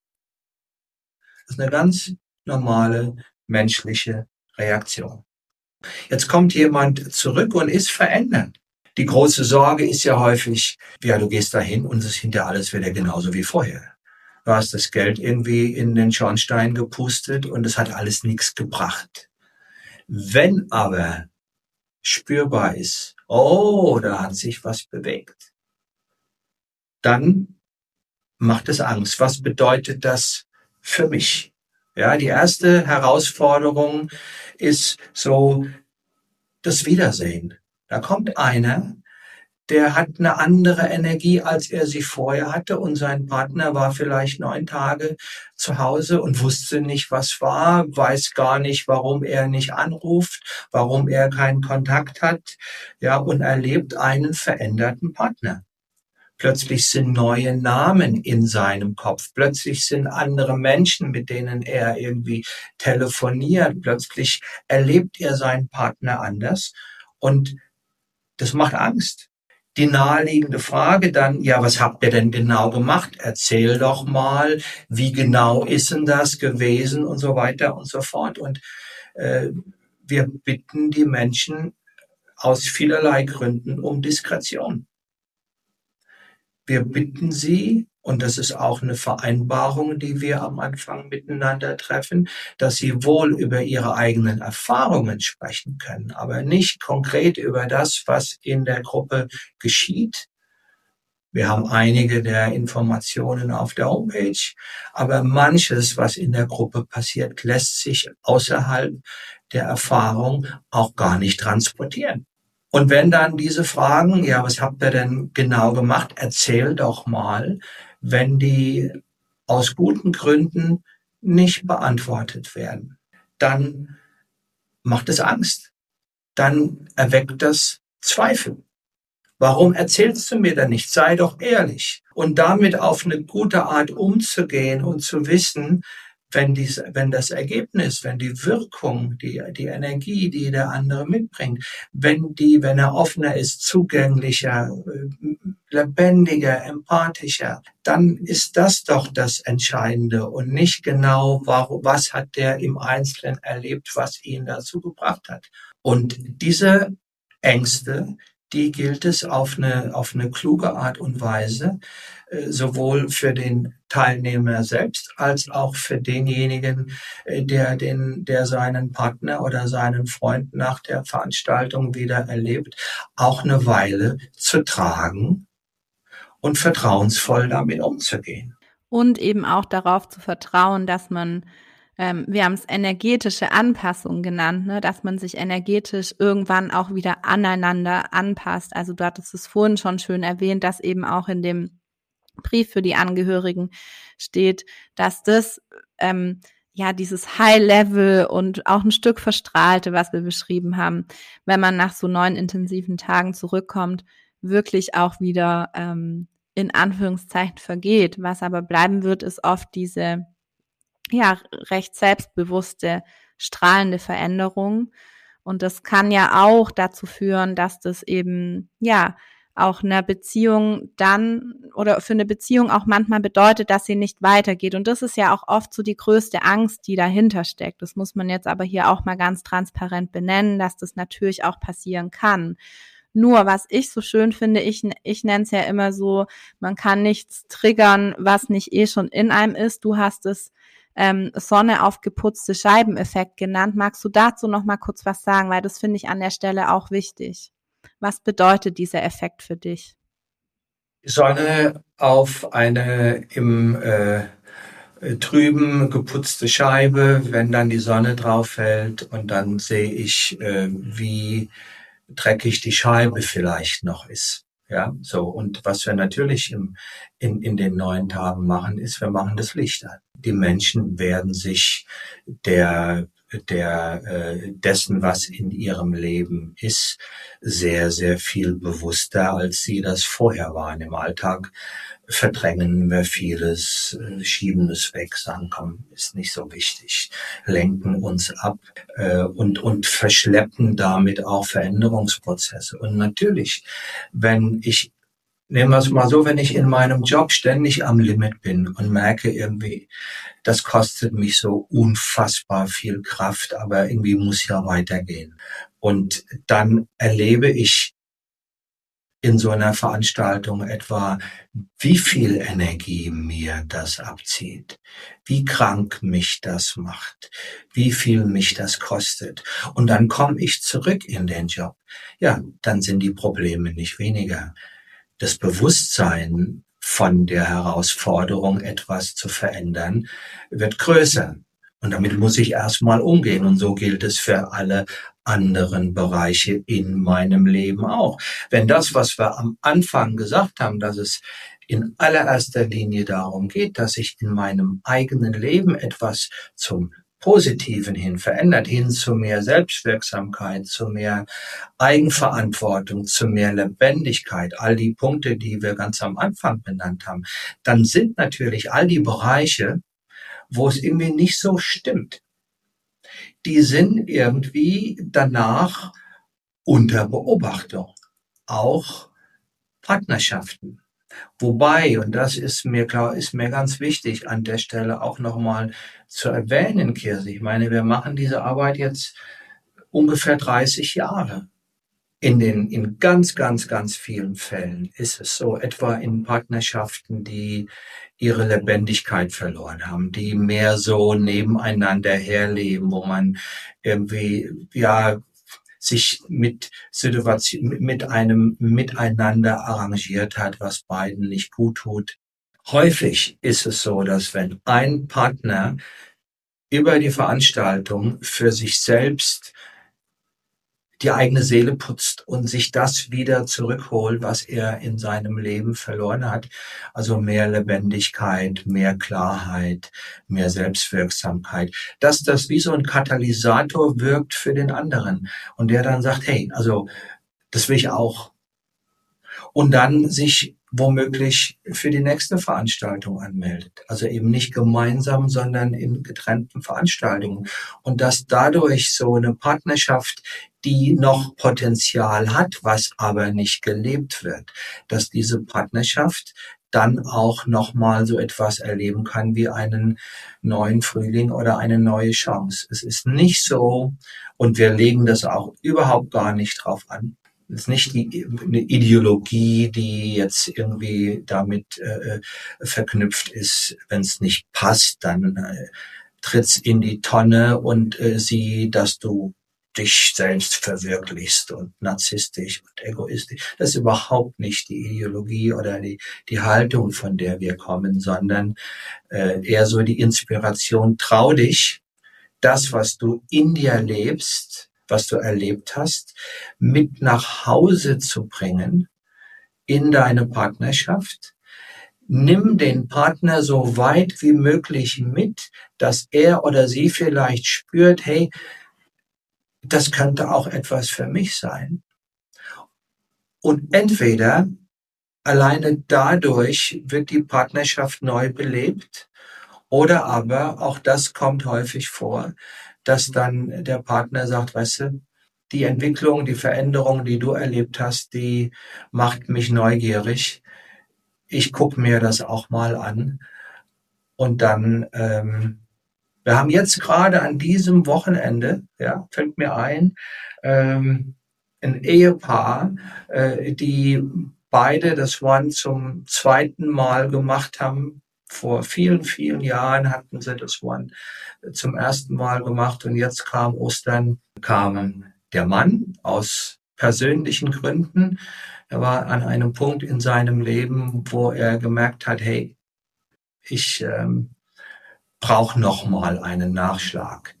Das ist eine ganz normale menschliche Reaktion. Jetzt kommt jemand zurück und ist verändert. Die große Sorge ist ja häufig, ja, du gehst dahin und es ist hinter alles wieder genauso wie vorher. Du hast das Geld irgendwie in den Schornstein gepustet und es hat alles nichts gebracht. Wenn aber spürbar ist, oh, da hat sich was bewegt, dann macht es Angst. Was bedeutet das für mich. Ja, die erste Herausforderung ist so das Wiedersehen. Da kommt einer, der hat eine andere Energie, als er sie vorher hatte und sein Partner war vielleicht neun Tage zu Hause und wusste nicht, was war, weiß gar nicht, warum er nicht anruft, warum er keinen Kontakt hat, ja, und erlebt einen veränderten Partner. Plötzlich sind neue Namen in seinem Kopf. Plötzlich sind andere Menschen, mit denen er irgendwie telefoniert. Plötzlich erlebt er seinen Partner anders. Und das macht Angst. Die naheliegende Frage dann, ja, was habt ihr denn genau gemacht? Erzähl doch mal, wie genau ist denn das gewesen und so weiter und so fort. Und äh, wir bitten die Menschen aus vielerlei Gründen um Diskretion. Wir bitten Sie, und das ist auch eine Vereinbarung, die wir am Anfang miteinander treffen, dass Sie wohl über Ihre eigenen Erfahrungen sprechen können, aber nicht konkret über das, was in der Gruppe geschieht. Wir haben einige der Informationen auf der Homepage, aber manches, was in der Gruppe passiert, lässt sich außerhalb der Erfahrung auch gar nicht transportieren. Und wenn dann diese Fragen, ja, was habt ihr denn genau gemacht? Erzähl doch mal, wenn die aus guten Gründen nicht beantwortet werden, dann macht es Angst. Dann erweckt das Zweifel. Warum erzählst du mir denn nicht? Sei doch ehrlich. Und damit auf eine gute Art umzugehen und zu wissen, wenn, dies, wenn das Ergebnis, wenn die Wirkung, die, die Energie, die der andere mitbringt, wenn die, wenn er offener ist, zugänglicher, äh, lebendiger, empathischer, dann ist das doch das Entscheidende und nicht genau, warum, was hat der im Einzelnen erlebt, was ihn dazu gebracht hat. Und diese Ängste, die gilt es auf eine, auf eine kluge Art und Weise, sowohl für den Teilnehmer selbst als auch für denjenigen, äh, der den, der seinen Partner oder seinen Freund nach der Veranstaltung wieder erlebt, auch eine Weile zu tragen und vertrauensvoll damit umzugehen. Und eben auch darauf zu vertrauen, dass man ähm, wir haben es energetische Anpassung genannt, ne, dass man sich energetisch irgendwann auch wieder aneinander anpasst. Also du hattest es vorhin schon schön erwähnt, dass eben auch in dem Brief für die Angehörigen steht, dass das ähm, ja dieses High Level und auch ein Stück verstrahlte, was wir beschrieben haben, wenn man nach so neun intensiven Tagen zurückkommt, wirklich auch wieder ähm, in Anführungszeichen vergeht. Was aber bleiben wird, ist oft diese ja recht selbstbewusste, strahlende Veränderung. Und das kann ja auch dazu führen, dass das eben, ja, auch einer Beziehung dann oder für eine Beziehung auch manchmal bedeutet, dass sie nicht weitergeht. Und das ist ja auch oft so die größte Angst, die dahinter steckt. Das muss man jetzt aber hier auch mal ganz transparent benennen, dass das natürlich auch passieren kann. Nur, was ich so schön finde, ich, ich nenne es ja immer so, man kann nichts triggern, was nicht eh schon in einem ist. Du hast es ähm, Sonne auf geputzte Scheiben-Effekt genannt. Magst du dazu noch mal kurz was sagen, weil das finde ich an der Stelle auch wichtig. Was bedeutet dieser Effekt für dich? Sonne auf eine im äh, trüben geputzte Scheibe, wenn dann die Sonne drauf fällt und dann sehe ich, äh, wie dreckig die Scheibe vielleicht noch ist. Ja, so. Und was wir natürlich im, in, in den neuen Tagen machen, ist, wir machen das Licht an. Die Menschen werden sich der der äh, dessen, was in ihrem Leben ist, sehr, sehr viel bewusster, als sie das vorher waren. Im Alltag verdrängen wir vieles, äh, schieben es weg, sagen, komm, ist nicht so wichtig, lenken uns ab äh, und, und verschleppen damit auch Veränderungsprozesse. Und natürlich, wenn ich Nehmen wir es mal so, wenn ich in meinem Job ständig am Limit bin und merke irgendwie, das kostet mich so unfassbar viel Kraft, aber irgendwie muss ja weitergehen. Und dann erlebe ich in so einer Veranstaltung etwa, wie viel Energie mir das abzieht, wie krank mich das macht, wie viel mich das kostet. Und dann komme ich zurück in den Job. Ja, dann sind die Probleme nicht weniger das Bewusstsein von der Herausforderung, etwas zu verändern, wird größer. Und damit muss ich erstmal umgehen. Und so gilt es für alle anderen Bereiche in meinem Leben auch. Wenn das, was wir am Anfang gesagt haben, dass es in allererster Linie darum geht, dass ich in meinem eigenen Leben etwas zum Positiven hin verändert, hin zu mehr Selbstwirksamkeit, zu mehr Eigenverantwortung, zu mehr Lebendigkeit, all die Punkte, die wir ganz am Anfang benannt haben, dann sind natürlich all die Bereiche, wo es irgendwie nicht so stimmt, die sind irgendwie danach unter Beobachtung. Auch Partnerschaften. Wobei, und das ist mir klar, ist mir ganz wichtig an der Stelle auch nochmal zu erwähnen, Kirsi. Ich meine, wir machen diese Arbeit jetzt ungefähr 30 Jahre. In den, in ganz, ganz, ganz vielen Fällen ist es so, etwa in Partnerschaften, die ihre Lebendigkeit verloren haben, die mehr so nebeneinander herleben, wo man irgendwie, ja, sich mit Situation, mit einem Miteinander arrangiert hat, was beiden nicht gut tut. Häufig ist es so, dass wenn ein Partner über die Veranstaltung für sich selbst die eigene Seele putzt und sich das wieder zurückholt, was er in seinem Leben verloren hat. Also mehr Lebendigkeit, mehr Klarheit, mehr Selbstwirksamkeit. Dass das wie so ein Katalysator wirkt für den anderen. Und der dann sagt, hey, also das will ich auch. Und dann sich womöglich für die nächste Veranstaltung anmeldet. Also eben nicht gemeinsam, sondern in getrennten Veranstaltungen. Und dass dadurch so eine Partnerschaft, die noch Potenzial hat, was aber nicht gelebt wird, dass diese Partnerschaft dann auch nochmal so etwas erleben kann wie einen neuen Frühling oder eine neue Chance. Es ist nicht so, und wir legen das auch überhaupt gar nicht drauf an, es ist nicht die, eine Ideologie, die jetzt irgendwie damit äh, verknüpft ist. Wenn es nicht passt, dann äh, tritt's in die Tonne und äh, sieh, dass du dich selbst verwirklichst und narzisstisch und egoistisch. Das ist überhaupt nicht die Ideologie oder die, die Haltung, von der wir kommen, sondern äh, eher so die Inspiration, trau dich, das, was du in dir lebst, was du erlebt hast, mit nach Hause zu bringen in deine Partnerschaft. Nimm den Partner so weit wie möglich mit, dass er oder sie vielleicht spürt, hey, das könnte auch etwas für mich sein. Und entweder alleine dadurch wird die Partnerschaft neu belebt oder aber, auch das kommt häufig vor, dass dann der Partner sagt, weißt du, die Entwicklung, die Veränderung, die du erlebt hast, die macht mich neugierig. Ich gucke mir das auch mal an. Und dann, ähm, wir haben jetzt gerade an diesem Wochenende, ja, fällt mir ein, ähm, ein Ehepaar, äh, die beide das One zum zweiten Mal gemacht haben, vor vielen, vielen Jahren hatten sie das One zum ersten Mal gemacht und jetzt kam Ostern, kam der Mann aus persönlichen Gründen. Er war an einem Punkt in seinem Leben, wo er gemerkt hat, hey, ich ähm, brauche noch mal einen Nachschlag.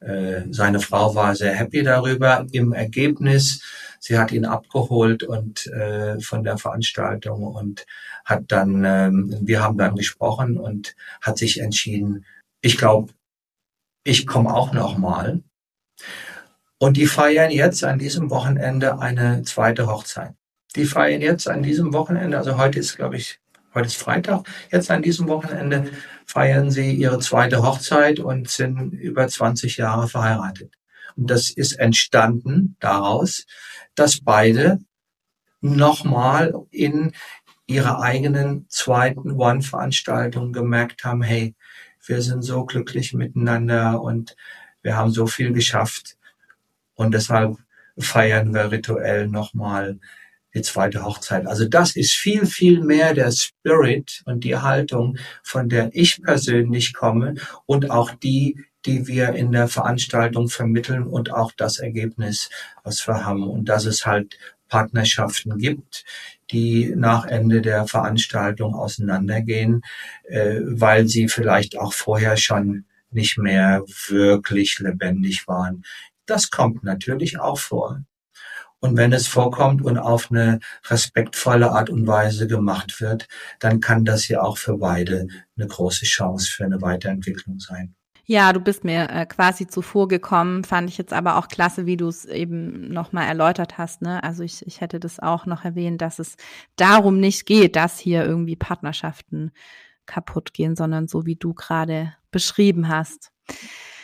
Äh, seine Frau war sehr happy darüber. Im Ergebnis, sie hat ihn abgeholt und äh, von der Veranstaltung und hat dann, ähm, wir haben dann gesprochen und hat sich entschieden, ich glaube, ich komme auch noch mal. Und die feiern jetzt an diesem Wochenende eine zweite Hochzeit. Die feiern jetzt an diesem Wochenende, also heute ist, glaube ich, heute ist Freitag, jetzt an diesem Wochenende feiern sie ihre zweite Hochzeit und sind über 20 Jahre verheiratet. Und das ist entstanden daraus, dass beide nochmal in ihrer eigenen zweiten One-Veranstaltung gemerkt haben, hey, wir sind so glücklich miteinander und wir haben so viel geschafft. Und deshalb feiern wir rituell nochmal die zweite Hochzeit. Also das ist viel, viel mehr der Spirit und die Haltung, von der ich persönlich komme und auch die, die wir in der Veranstaltung vermitteln und auch das Ergebnis, was wir haben. Und dass es halt Partnerschaften gibt, die nach Ende der Veranstaltung auseinandergehen, äh, weil sie vielleicht auch vorher schon nicht mehr wirklich lebendig waren. Das kommt natürlich auch vor. Und wenn es vorkommt und auf eine respektvolle Art und Weise gemacht wird, dann kann das ja auch für beide eine große Chance für eine Weiterentwicklung sein. Ja, du bist mir äh, quasi zuvor gekommen, fand ich jetzt aber auch klasse, wie du es eben nochmal erläutert hast. Ne? Also ich, ich hätte das auch noch erwähnt, dass es darum nicht geht, dass hier irgendwie Partnerschaften kaputt gehen, sondern so wie du gerade beschrieben hast.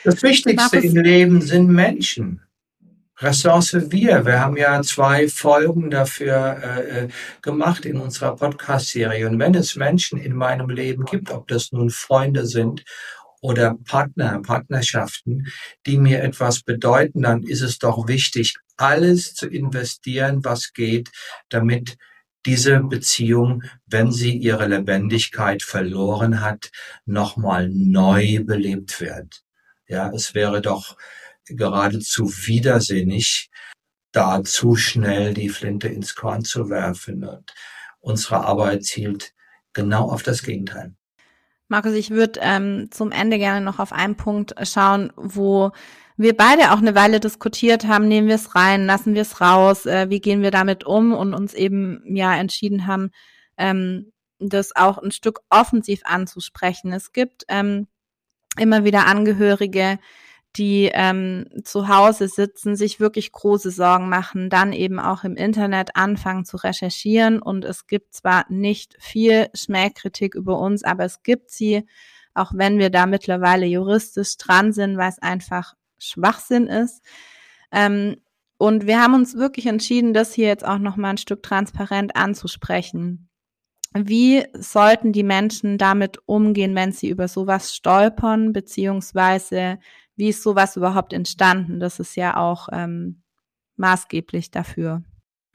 Das Wichtigste im Leben sind Menschen. Ressource wir. Wir haben ja zwei Folgen dafür äh, äh, gemacht in unserer Podcast-Serie. Und wenn es Menschen in meinem Leben gibt, ob das nun Freunde sind oder Partner, Partnerschaften, die mir etwas bedeuten, dann ist es doch wichtig, alles zu investieren, was geht, damit diese Beziehung, wenn sie ihre Lebendigkeit verloren hat, nochmal neu belebt wird. Ja, es wäre doch geradezu widersinnig, da zu schnell die Flinte ins Korn zu werfen. Und unsere Arbeit zielt genau auf das Gegenteil. Markus, ich würde ähm, zum Ende gerne noch auf einen Punkt schauen, wo wir beide auch eine Weile diskutiert haben, nehmen wir es rein, lassen wir es raus, äh, wie gehen wir damit um und uns eben ja entschieden haben, ähm, das auch ein Stück offensiv anzusprechen. Es gibt ähm, immer wieder Angehörige, die ähm, zu Hause sitzen, sich wirklich große Sorgen machen, dann eben auch im Internet anfangen zu recherchieren. Und es gibt zwar nicht viel Schmähkritik über uns, aber es gibt sie, auch wenn wir da mittlerweile juristisch dran sind, weil es einfach Schwachsinn ist. Ähm, und wir haben uns wirklich entschieden, das hier jetzt auch nochmal ein Stück transparent anzusprechen. Wie sollten die Menschen damit umgehen, wenn sie über sowas stolpern, beziehungsweise wie ist sowas überhaupt entstanden? Das ist ja auch ähm, maßgeblich dafür.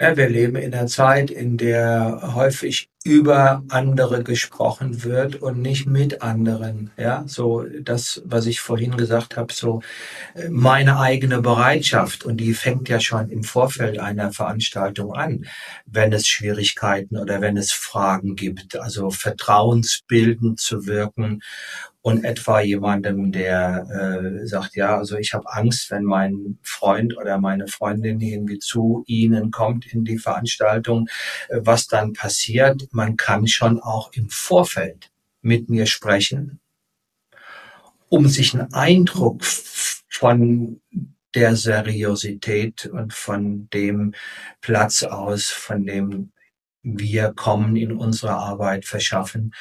Ja, wir leben in einer Zeit, in der häufig über andere gesprochen wird und nicht mit anderen. Ja, so das, was ich vorhin gesagt habe, so äh, meine eigene Bereitschaft und die fängt ja schon im Vorfeld einer Veranstaltung an, wenn es Schwierigkeiten oder wenn es Fragen gibt, also vertrauensbildend zu wirken und etwa jemandem, der äh, sagt, ja, also ich habe Angst, wenn mein Freund oder meine Freundin irgendwie zu Ihnen kommt in die Veranstaltung, äh, was dann passiert. Man kann schon auch im Vorfeld mit mir sprechen, um sich einen Eindruck von der Seriosität und von dem Platz aus, von dem wir kommen in unserer Arbeit verschaffen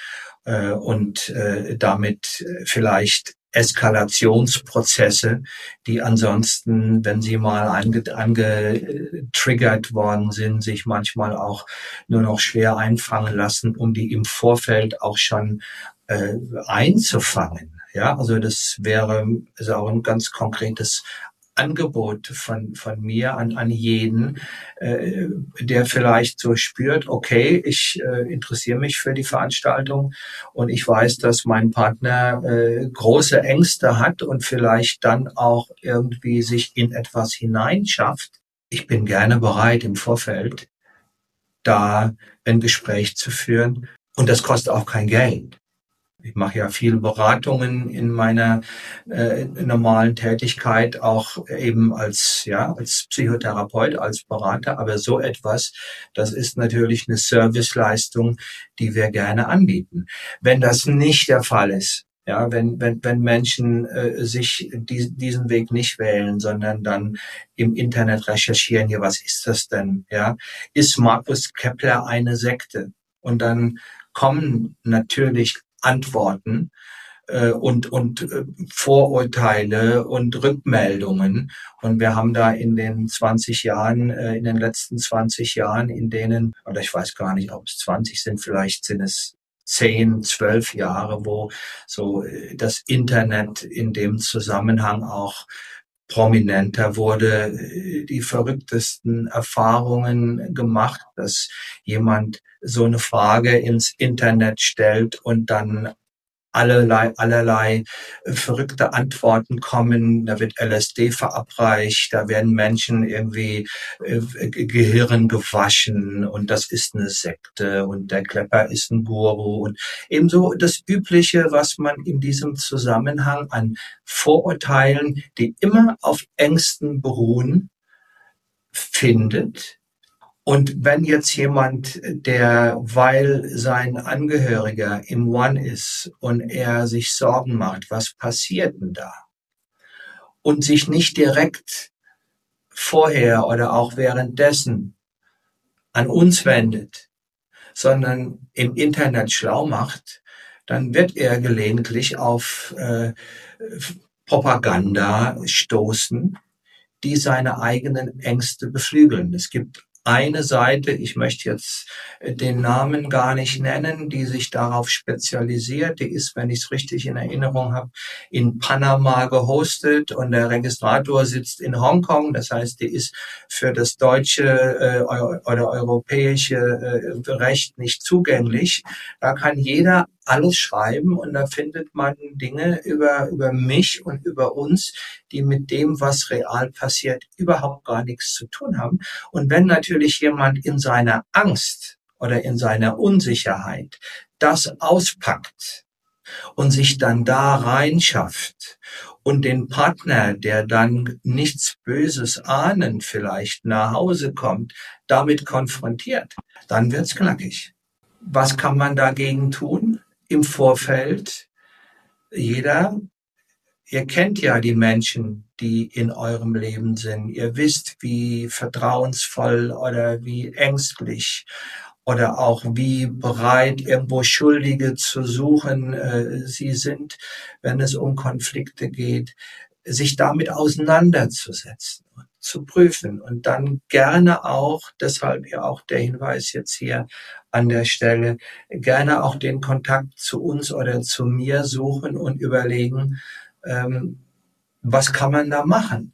äh, und äh, damit vielleicht Eskalationsprozesse, die ansonsten, wenn sie mal angetriggert worden sind, sich manchmal auch nur noch schwer einfangen lassen, um die im Vorfeld auch schon äh, einzufangen. Ja, also das wäre also auch ein ganz konkretes Angebot von, von mir an, an jeden, äh, der vielleicht so spürt, okay, ich äh, interessiere mich für die Veranstaltung und ich weiß, dass mein Partner äh, große Ängste hat und vielleicht dann auch irgendwie sich in etwas hineinschafft. Ich bin gerne bereit im Vorfeld da ein Gespräch zu führen und das kostet auch kein Geld. Ich mache ja viele Beratungen in meiner äh, normalen Tätigkeit, auch eben als, ja, als Psychotherapeut, als Berater. Aber so etwas, das ist natürlich eine Serviceleistung, die wir gerne anbieten. Wenn das nicht der Fall ist, ja, wenn, wenn, wenn Menschen äh, sich die, diesen Weg nicht wählen, sondern dann im Internet recherchieren, ja, was ist das denn? Ja, ist Markus Kepler eine Sekte? Und dann kommen natürlich Antworten äh, und, und äh, Vorurteile und Rückmeldungen. Und wir haben da in den 20 Jahren, äh, in den letzten 20 Jahren, in denen, oder ich weiß gar nicht, ob es 20 sind, vielleicht sind es zehn, zwölf Jahre, wo so äh, das Internet in dem Zusammenhang auch prominenter wurde, äh, die verrücktesten Erfahrungen gemacht, dass jemand so eine Frage ins Internet stellt und dann allerlei, allerlei äh, verrückte Antworten kommen. Da wird LSD verabreicht, da werden Menschen irgendwie äh, Gehirn gewaschen und das ist eine Sekte und der Klepper ist ein Guru und ebenso das Übliche, was man in diesem Zusammenhang an Vorurteilen, die immer auf Ängsten beruhen, findet und wenn jetzt jemand, der, weil sein Angehöriger im One ist und er sich Sorgen macht, was passiert denn da? Und sich nicht direkt vorher oder auch währenddessen an uns wendet, sondern im Internet schlau macht, dann wird er gelegentlich auf äh, Propaganda stoßen, die seine eigenen Ängste beflügeln. Es gibt eine Seite, ich möchte jetzt äh, den Namen gar nicht nennen, die sich darauf spezialisiert. Die ist, wenn ich es richtig in Erinnerung habe, in Panama gehostet und der Registrator sitzt in Hongkong. Das heißt, die ist für das deutsche äh, oder europäische äh, Recht nicht zugänglich. Da kann jeder alles schreiben und da findet man Dinge über, über mich und über uns, die mit dem, was real passiert, überhaupt gar nichts zu tun haben. Und wenn natürlich jemand in seiner Angst oder in seiner Unsicherheit das auspackt und sich dann da reinschafft und den Partner, der dann nichts Böses ahnend vielleicht nach Hause kommt, damit konfrontiert, dann wird's knackig. Was kann man dagegen tun? Im Vorfeld jeder ihr kennt ja die Menschen, die in eurem Leben sind. Ihr wisst, wie vertrauensvoll oder wie ängstlich oder auch wie bereit, irgendwo Schuldige zu suchen äh, sie sind, wenn es um Konflikte geht, sich damit auseinanderzusetzen, zu prüfen und dann gerne auch, deshalb ja auch der Hinweis jetzt hier an der Stelle, gerne auch den Kontakt zu uns oder zu mir suchen und überlegen, ähm, was kann man da machen,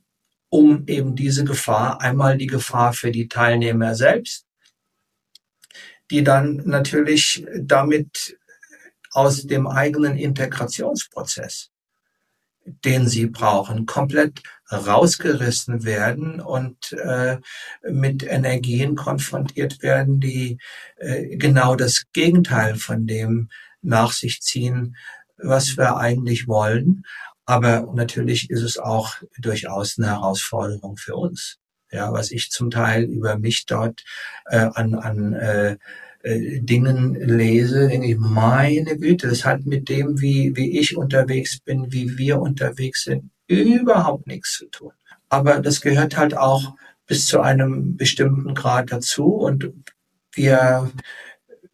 um eben diese Gefahr, einmal die Gefahr für die Teilnehmer selbst, die dann natürlich damit aus dem eigenen Integrationsprozess, den sie brauchen, komplett rausgerissen werden und äh, mit Energien konfrontiert werden, die äh, genau das Gegenteil von dem nach sich ziehen, was wir eigentlich wollen. Aber natürlich ist es auch durchaus eine Herausforderung für uns. Ja, was ich zum Teil über mich dort äh, an, an äh, äh, Dingen lese, denke ich, meine Güte, das hat mit dem, wie, wie ich unterwegs bin, wie wir unterwegs sind, überhaupt nichts zu tun. Aber das gehört halt auch bis zu einem bestimmten Grad dazu und wir,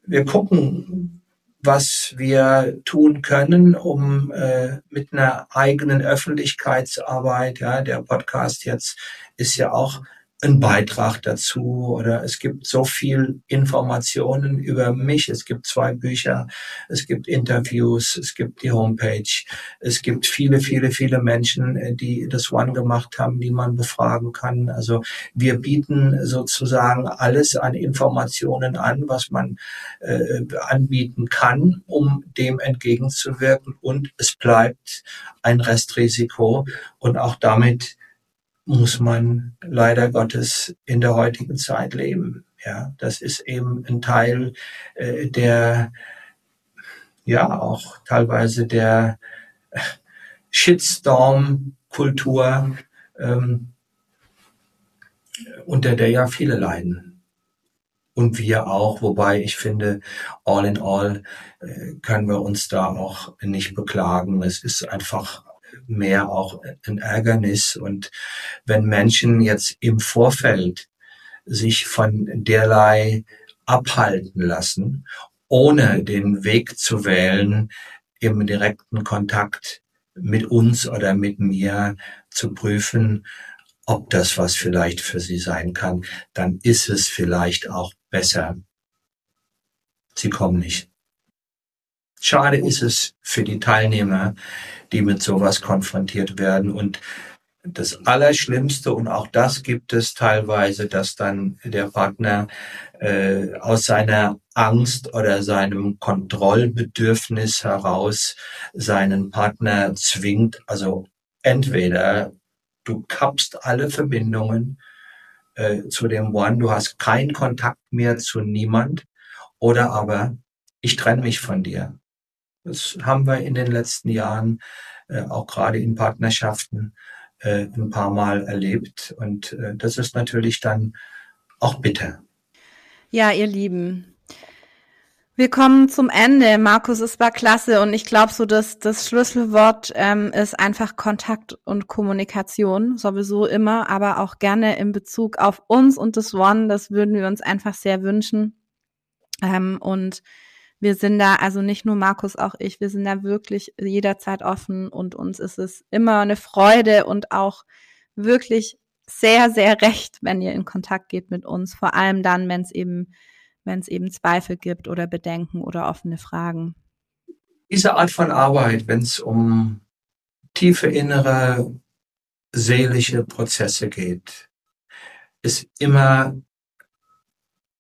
wir gucken, was wir tun können, um äh, mit einer eigenen Öffentlichkeitsarbeit, ja, der Podcast jetzt ist ja auch ein Beitrag dazu oder es gibt so viel Informationen über mich. Es gibt zwei Bücher, es gibt Interviews, es gibt die Homepage, es gibt viele, viele, viele Menschen, äh, die das One gemacht haben, die man befragen kann. Also wir bieten sozusagen alles an Informationen an, was man äh, anbieten kann, um dem entgegenzuwirken und es bleibt ein Restrisiko und auch damit muss man leider Gottes in der heutigen Zeit leben. Ja, das ist eben ein Teil äh, der, ja, auch teilweise der Shitstorm-Kultur, ähm, unter der ja viele leiden. Und wir auch, wobei ich finde, all in all äh, können wir uns da auch nicht beklagen. Es ist einfach mehr auch ein Ärgernis. Und wenn Menschen jetzt im Vorfeld sich von derlei abhalten lassen, ohne den Weg zu wählen, im direkten Kontakt mit uns oder mit mir zu prüfen, ob das was vielleicht für sie sein kann, dann ist es vielleicht auch besser. Sie kommen nicht. Schade ist es für die Teilnehmer, die mit sowas konfrontiert werden. Und das Allerschlimmste, und auch das gibt es teilweise, dass dann der Partner äh, aus seiner Angst oder seinem Kontrollbedürfnis heraus seinen Partner zwingt, also entweder du kappst alle Verbindungen äh, zu dem One, du hast keinen Kontakt mehr zu niemand, oder aber ich trenne mich von dir. Das haben wir in den letzten Jahren äh, auch gerade in Partnerschaften äh, ein paar Mal erlebt. Und äh, das ist natürlich dann auch bitter. Ja, ihr Lieben. Wir kommen zum Ende. Markus, es war klasse und ich glaube so, dass das Schlüsselwort ähm, ist einfach Kontakt und Kommunikation, sowieso immer, aber auch gerne in Bezug auf uns und das One. Das würden wir uns einfach sehr wünschen. Ähm, und wir sind da, also nicht nur Markus, auch ich, wir sind da wirklich jederzeit offen und uns ist es immer eine Freude und auch wirklich sehr, sehr recht, wenn ihr in Kontakt geht mit uns, vor allem dann, wenn es eben, wenn es eben Zweifel gibt oder Bedenken oder offene Fragen. Diese Art von Arbeit, wenn es um tiefe innere seelische Prozesse geht, ist immer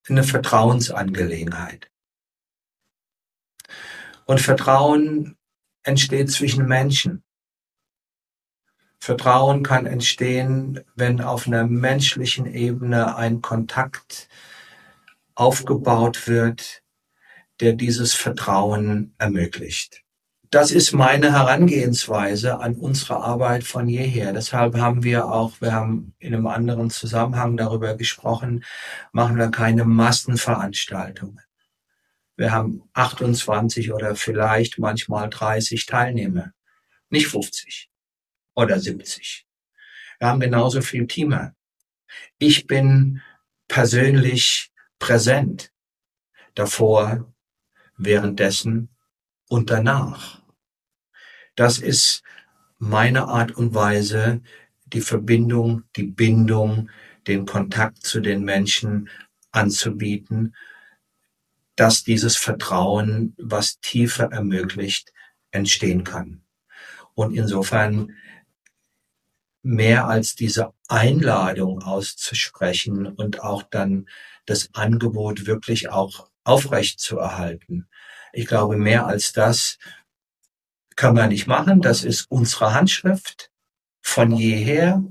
eine Vertrauensangelegenheit. Und Vertrauen entsteht zwischen Menschen. Vertrauen kann entstehen, wenn auf einer menschlichen Ebene ein Kontakt aufgebaut wird, der dieses Vertrauen ermöglicht. Das ist meine Herangehensweise an unsere Arbeit von jeher. Deshalb haben wir auch, wir haben in einem anderen Zusammenhang darüber gesprochen, machen wir keine Massenveranstaltungen. Wir haben 28 oder vielleicht manchmal 30 Teilnehmer, nicht 50. oder 70. Wir haben genauso viel Teamer. Ich bin persönlich präsent davor, währenddessen und danach. Das ist meine Art und Weise, die Verbindung, die Bindung, den Kontakt zu den Menschen anzubieten, dass dieses Vertrauen, was tiefer ermöglicht, entstehen kann. Und insofern mehr als diese Einladung auszusprechen und auch dann das Angebot wirklich auch aufrecht zu erhalten. Ich glaube, mehr als das können wir nicht machen. Das ist unsere Handschrift von jeher.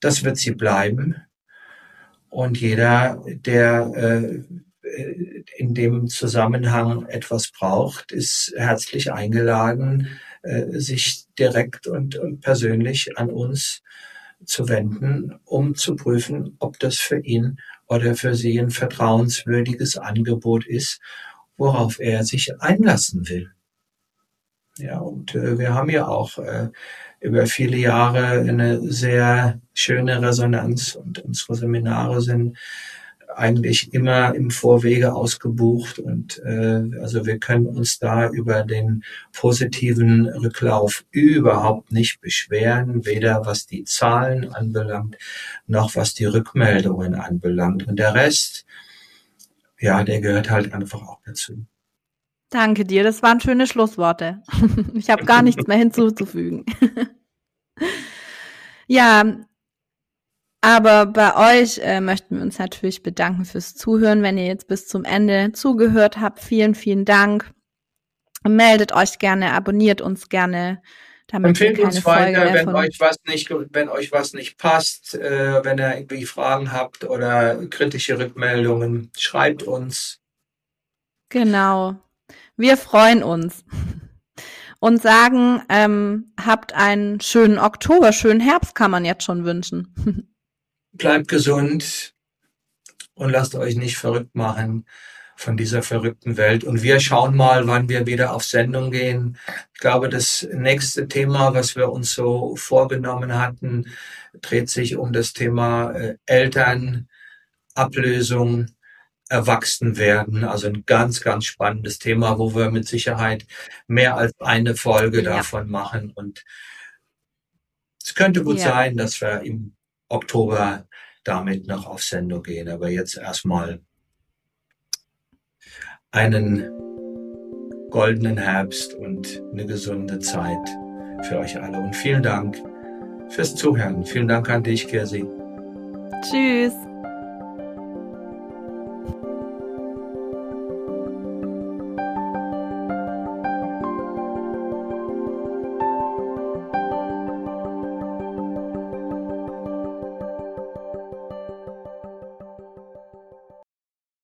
Das wird sie bleiben. Und jeder, der äh, in dem Zusammenhang etwas braucht, ist herzlich eingeladen, äh, sich direkt und, persönlich an uns zu wenden, um zu prüfen, ob das für ihn oder für sie ein vertrauenswürdiges Angebot ist, worauf er sich einlassen will. Ja, und äh, wir haben ja auch äh, über viele Jahre eine sehr schöne Resonanz und unsere Seminare sind eigentlich immer im Vorwege ausgebucht und äh, also wir können uns da über den positiven Rücklauf überhaupt nicht beschweren, weder was die Zahlen anbelangt, noch was die Rückmeldungen anbelangt. Und der Rest, ja, der gehört halt einfach auch dazu. Danke dir, das waren schöne Schlussworte. Ich habe gar nichts mehr hinzuzufügen. Ja, aber bei euch äh, möchten wir uns natürlich bedanken fürs Zuhören. Wenn ihr jetzt bis zum Ende zugehört habt, vielen, vielen Dank. Meldet euch gerne, abonniert uns gerne. Damit Empfehlt uns weiter, wenn euch was nicht, wenn euch was nicht passt, äh, wenn ihr irgendwie Fragen habt oder kritische Rückmeldungen, schreibt uns. Genau. Wir freuen uns und sagen, ähm, habt einen schönen Oktober, schönen Herbst kann man jetzt schon wünschen. Bleibt gesund und lasst euch nicht verrückt machen von dieser verrückten Welt. Und wir schauen mal, wann wir wieder auf Sendung gehen. Ich glaube, das nächste Thema, was wir uns so vorgenommen hatten, dreht sich um das Thema äh, Eltern, Ablösung, Erwachsenwerden. Also ein ganz, ganz spannendes Thema, wo wir mit Sicherheit mehr als eine Folge ja. davon machen. Und es könnte gut ja. sein, dass wir im Oktober damit noch auf Sendung gehen. Aber jetzt erstmal einen goldenen Herbst und eine gesunde Zeit für euch alle. Und vielen Dank fürs Zuhören. Vielen Dank an dich, Kirsi. Tschüss.